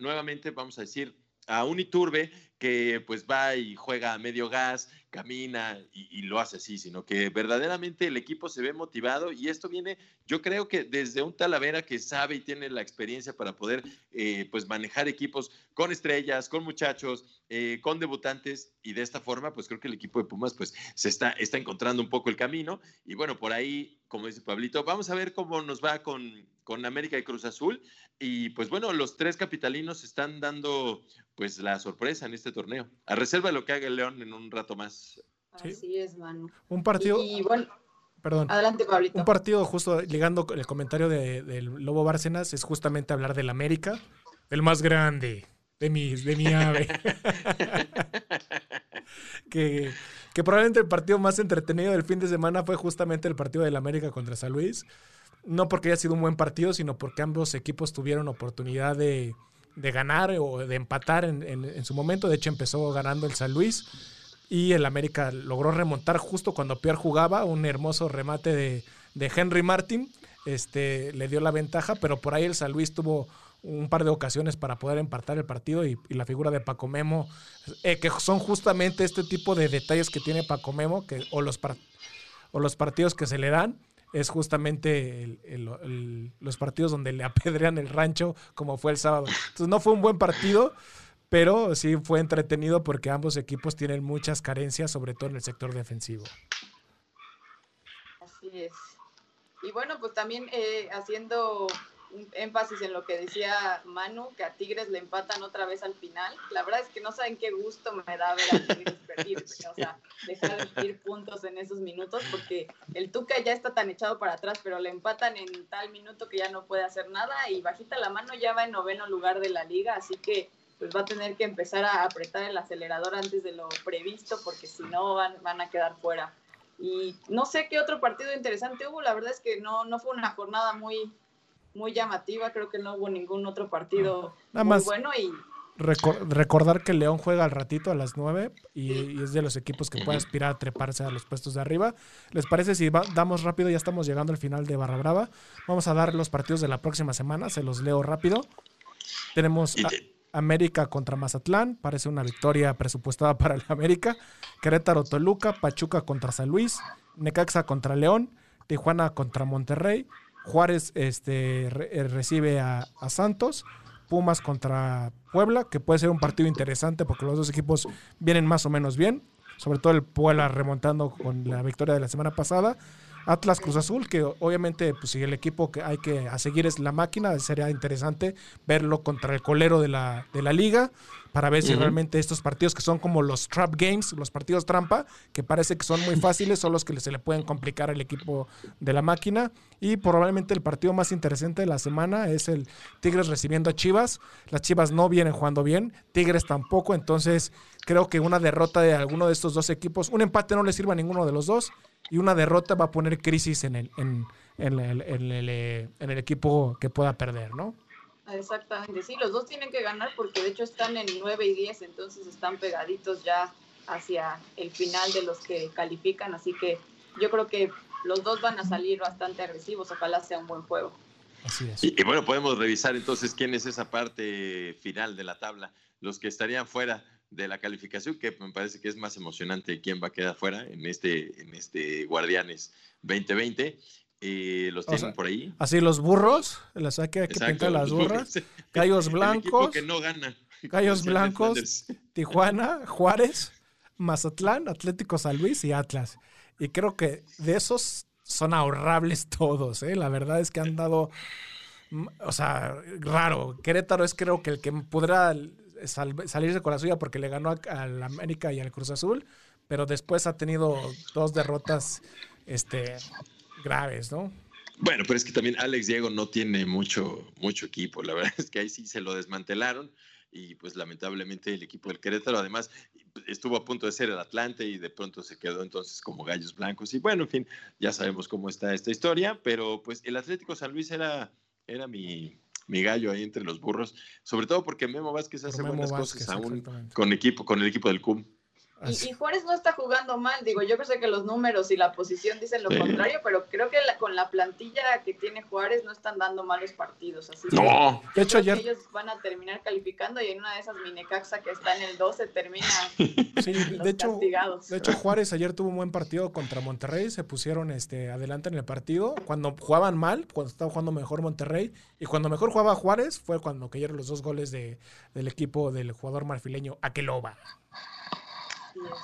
nuevamente, vamos a decir, a un Iturbe que pues va y juega a medio gas, camina y, lo hace así, sino que verdaderamente el equipo se ve motivado y esto viene, yo creo que desde un Talavera que sabe y tiene la experiencia para poder eh, pues manejar equipos con estrellas, con muchachos, eh, con debutantes y de esta forma pues creo que el equipo de Pumas pues se está, está encontrando un poco el camino y bueno, por ahí, como dice Pablito, vamos a ver cómo nos va con, con América y Cruz Azul y pues bueno, los tres capitalinos están dando pues la sorpresa en este torneo, a reserva de lo que haga el León en un rato más Así es, Manu. Un partido. Y, bueno, Perdón. Adelante, Pablito. Un partido, justo ligando con el comentario del Lobo Bárcenas, es justamente hablar del América, el más grande de mi, de mi ave. [laughs] que, que probablemente el partido más entretenido del fin de semana fue justamente el partido del América contra San Luis. No porque haya sido un buen partido, sino porque ambos equipos tuvieron oportunidad de, ganar o de empatar en, en su momento. De hecho, empezó ganando el San Luis y el América logró remontar justo cuando Pierre jugaba, un hermoso remate de, Henry Martin, este, le dio la ventaja, pero por ahí el San Luis tuvo un par de ocasiones para poder empatar el partido y, la figura de Paco Memo, eh, que son justamente este tipo de detalles que tiene Paco Memo, o, los o los partidos que se le dan, es justamente los partidos donde le apedrean el rancho, como fue el sábado. Entonces no fue un buen partido, pero sí fue entretenido porque ambos equipos tienen muchas carencias, sobre todo en el sector defensivo. Así es. Y bueno, pues también eh, haciendo énfasis en lo que decía Manu, que a Tigres le empatan otra vez al final. La verdad es que no saben qué gusto me da ver a Tigres perder, [laughs] o sea, dejar de ir puntos en esos minutos, porque el Tuca ya está tan echado para atrás, pero le empatan en tal minuto que ya no puede hacer nada y bajita la mano ya va en noveno lugar de la liga, así que pues va a tener que empezar a apretar el acelerador antes de lo previsto, porque si no van, van a quedar fuera. Y no sé qué otro partido interesante hubo, la verdad es que no, no fue una jornada muy, muy llamativa, creo que no hubo ningún otro partido Nada muy más bueno y recordar que León juega al ratito a las 9 y, y, es de los equipos que puede aspirar a treparse a los puestos de arriba. ¿Les parece si va, damos rápido? Ya estamos llegando al final de Barra Brava. Vamos a dar los partidos de la próxima semana, se los leo rápido. Tenemos a América contra Mazatlán, parece una victoria presupuestada para el América. Querétaro Toluca, Pachuca contra San Luis, Necaxa contra León, Tijuana contra Monterrey, Juárez este, re, recibe a, a Santos, Pumas contra Puebla, que puede ser un partido interesante porque los dos equipos vienen más o menos bien, sobre todo el Puebla remontando con la victoria de la semana pasada. Atlas Cruz Azul, que obviamente pues, si el equipo que hay que a seguir es la máquina, sería interesante verlo contra el colero de la, de la liga para ver si uh -huh. realmente estos partidos que son como los trap games, los partidos trampa, que parece que son muy fáciles, son los que se le pueden complicar al equipo de la máquina. Y probablemente el partido más interesante de la semana es el Tigres recibiendo a Chivas. Las Chivas no vienen jugando bien, Tigres tampoco, entonces creo que una derrota de alguno de estos dos equipos, un empate no le sirve a ninguno de los dos y una derrota va a poner crisis en el, en, en el, en el, en el equipo que pueda perder, ¿no? Exactamente, sí, los dos tienen que ganar porque de hecho están en 9 y 10, entonces están pegaditos ya hacia el final de los que califican, así que yo creo que los dos van a salir bastante agresivos, ojalá sea un buen juego. Así es. Y, y, bueno, podemos revisar entonces quién es esa parte final de la tabla, los que estarían fuera de la calificación, que me parece que es más emocionante quién va a quedar fuera en este, en este Guardianes 2020. Eh, los tienen o sea, por ahí. Así los burros, las hay [laughs] que, pintar las burras. Gallos blancos. que no gana. [laughs] Gallos blancos, [laughs] Tijuana, Juárez, Mazatlán, Atlético San Luis y Atlas. Y creo que de esos son ahorrables todos, ¿eh? La verdad es que han dado, o sea, raro. Querétaro es creo que el que podrá sal salirse con la suya porque le ganó al América y al Cruz Azul, pero después ha tenido dos derrotas, este, graves, ¿no? Bueno, pero es que también Alex Diego no tiene mucho, mucho equipo. La [laughs] verdad es que ahí sí se lo desmantelaron y pues lamentablemente el equipo del Querétaro además estuvo a punto de ser el Atlante y de pronto se quedó entonces como gallos blancos. Y bueno, en fin, ya sabemos cómo está esta historia, pero pues el Atlético San Luis era, era mi, mi gallo ahí entre los burros, sobre todo porque Memo Vázquez hace Memo buenas Vázquez, cosas aún con equipo, con el equipo del CUM. Y, y, Juárez no está jugando mal, digo, yo sé que los números y la posición dicen lo sí. contrario, pero creo que la, con la plantilla que tiene Juárez no están dando malos partidos. Así no, de hecho ayer... ellos van a terminar calificando y en una de esas Minecaxa que está en el 12 termina [laughs] sí, de hecho, castigados. De hecho, Juárez ayer tuvo un buen partido contra Monterrey, se pusieron este, adelante en el partido. Cuando jugaban mal, cuando estaba jugando mejor Monterrey, y cuando mejor jugaba Juárez, fue cuando cayeron los dos goles de, del equipo del jugador marfileño Aqueloba.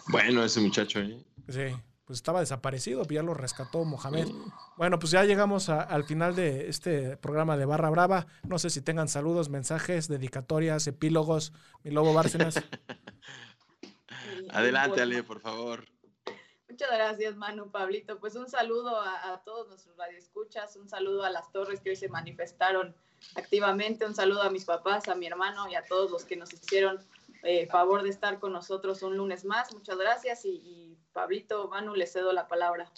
Bueno, ese muchacho ahí. ¿eh? Sí, pues estaba desaparecido, ya lo rescató Mohamed. Bueno, pues ya llegamos a, al final de este programa de Barra Brava. No sé si tengan saludos, mensajes, dedicatorias, epílogos. Mi lobo Bárcenas. [laughs] Adelante, Ale, por favor. Muchas gracias, Manu, Pablito. Pues un saludo a, a, todos nuestros radioescuchas, un saludo a las torres que hoy se manifestaron activamente, un saludo a mis papás, a mi hermano y a todos los que nos hicieron eh, favor de estar con nosotros un lunes más. Muchas gracias y, y, Pablito, Manu, le cedo la palabra.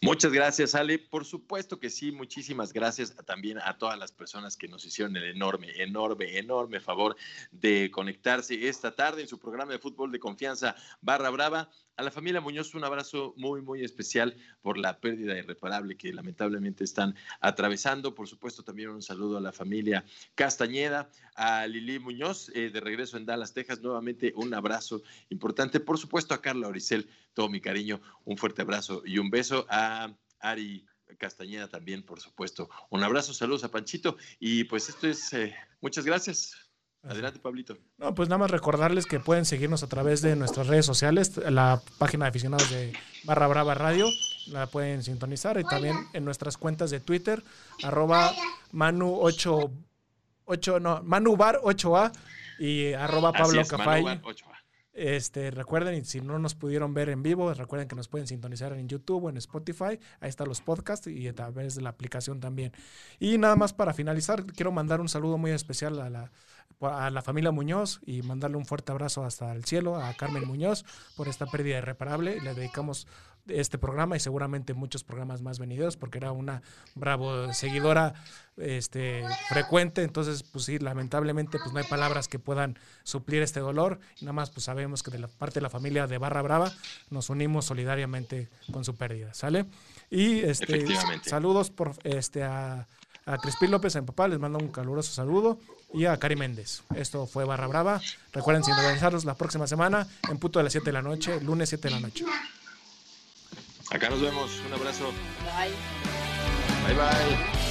Muchas gracias, Ale. Por supuesto que sí, muchísimas gracias también a todas las personas que nos hicieron el enorme, enorme, enorme favor de conectarse esta tarde en su programa de fútbol de confianza Barra Brava. A la familia Muñoz un abrazo muy, muy especial por la pérdida irreparable que lamentablemente están atravesando. Por supuesto, también un saludo a la familia Castañeda, a Lili Muñoz, eh, de regreso en Dallas, Texas. Nuevamente un abrazo importante. Por supuesto, a Carla Oricel, todo mi cariño, un fuerte abrazo y un beso a Ari Castañeda también, por supuesto. Un abrazo, saludos a Panchito. Y pues esto es, eh, muchas gracias. Adelante, Pablito. No, pues nada más recordarles que pueden seguirnos a través de nuestras redes sociales, la página de aficionados de Barra Brava Radio, la pueden sintonizar y también en nuestras cuentas de Twitter, arroba Manu 8, 8 no, Manu Bar 8A y arroba Pablo Cafay. Este, recuerden, y si no nos pudieron ver en vivo, recuerden que nos pueden sintonizar en YouTube o en Spotify. Ahí están los podcasts y a través de la aplicación también. Y nada más para finalizar, quiero mandar un saludo muy especial a la, a la familia Muñoz y mandarle un fuerte abrazo hasta el cielo a Carmen Muñoz por esta pérdida irreparable. Le dedicamos este programa y seguramente muchos programas más venidos porque era una bravo seguidora este frecuente entonces pues sí lamentablemente pues no hay palabras que puedan suplir este dolor nada más pues sabemos que de la parte de la familia de Barra Brava nos unimos solidariamente con su pérdida sale y este saludos por este a a Crispín López en papá les mando un caluroso saludo y a Cari Méndez. Esto fue Barra Brava. Recuerden sintonizarnos la próxima semana en punto de las 7 de la noche, lunes 7 de la noche. Acá nos vemos. Un abrazo. Bye. Bye bye.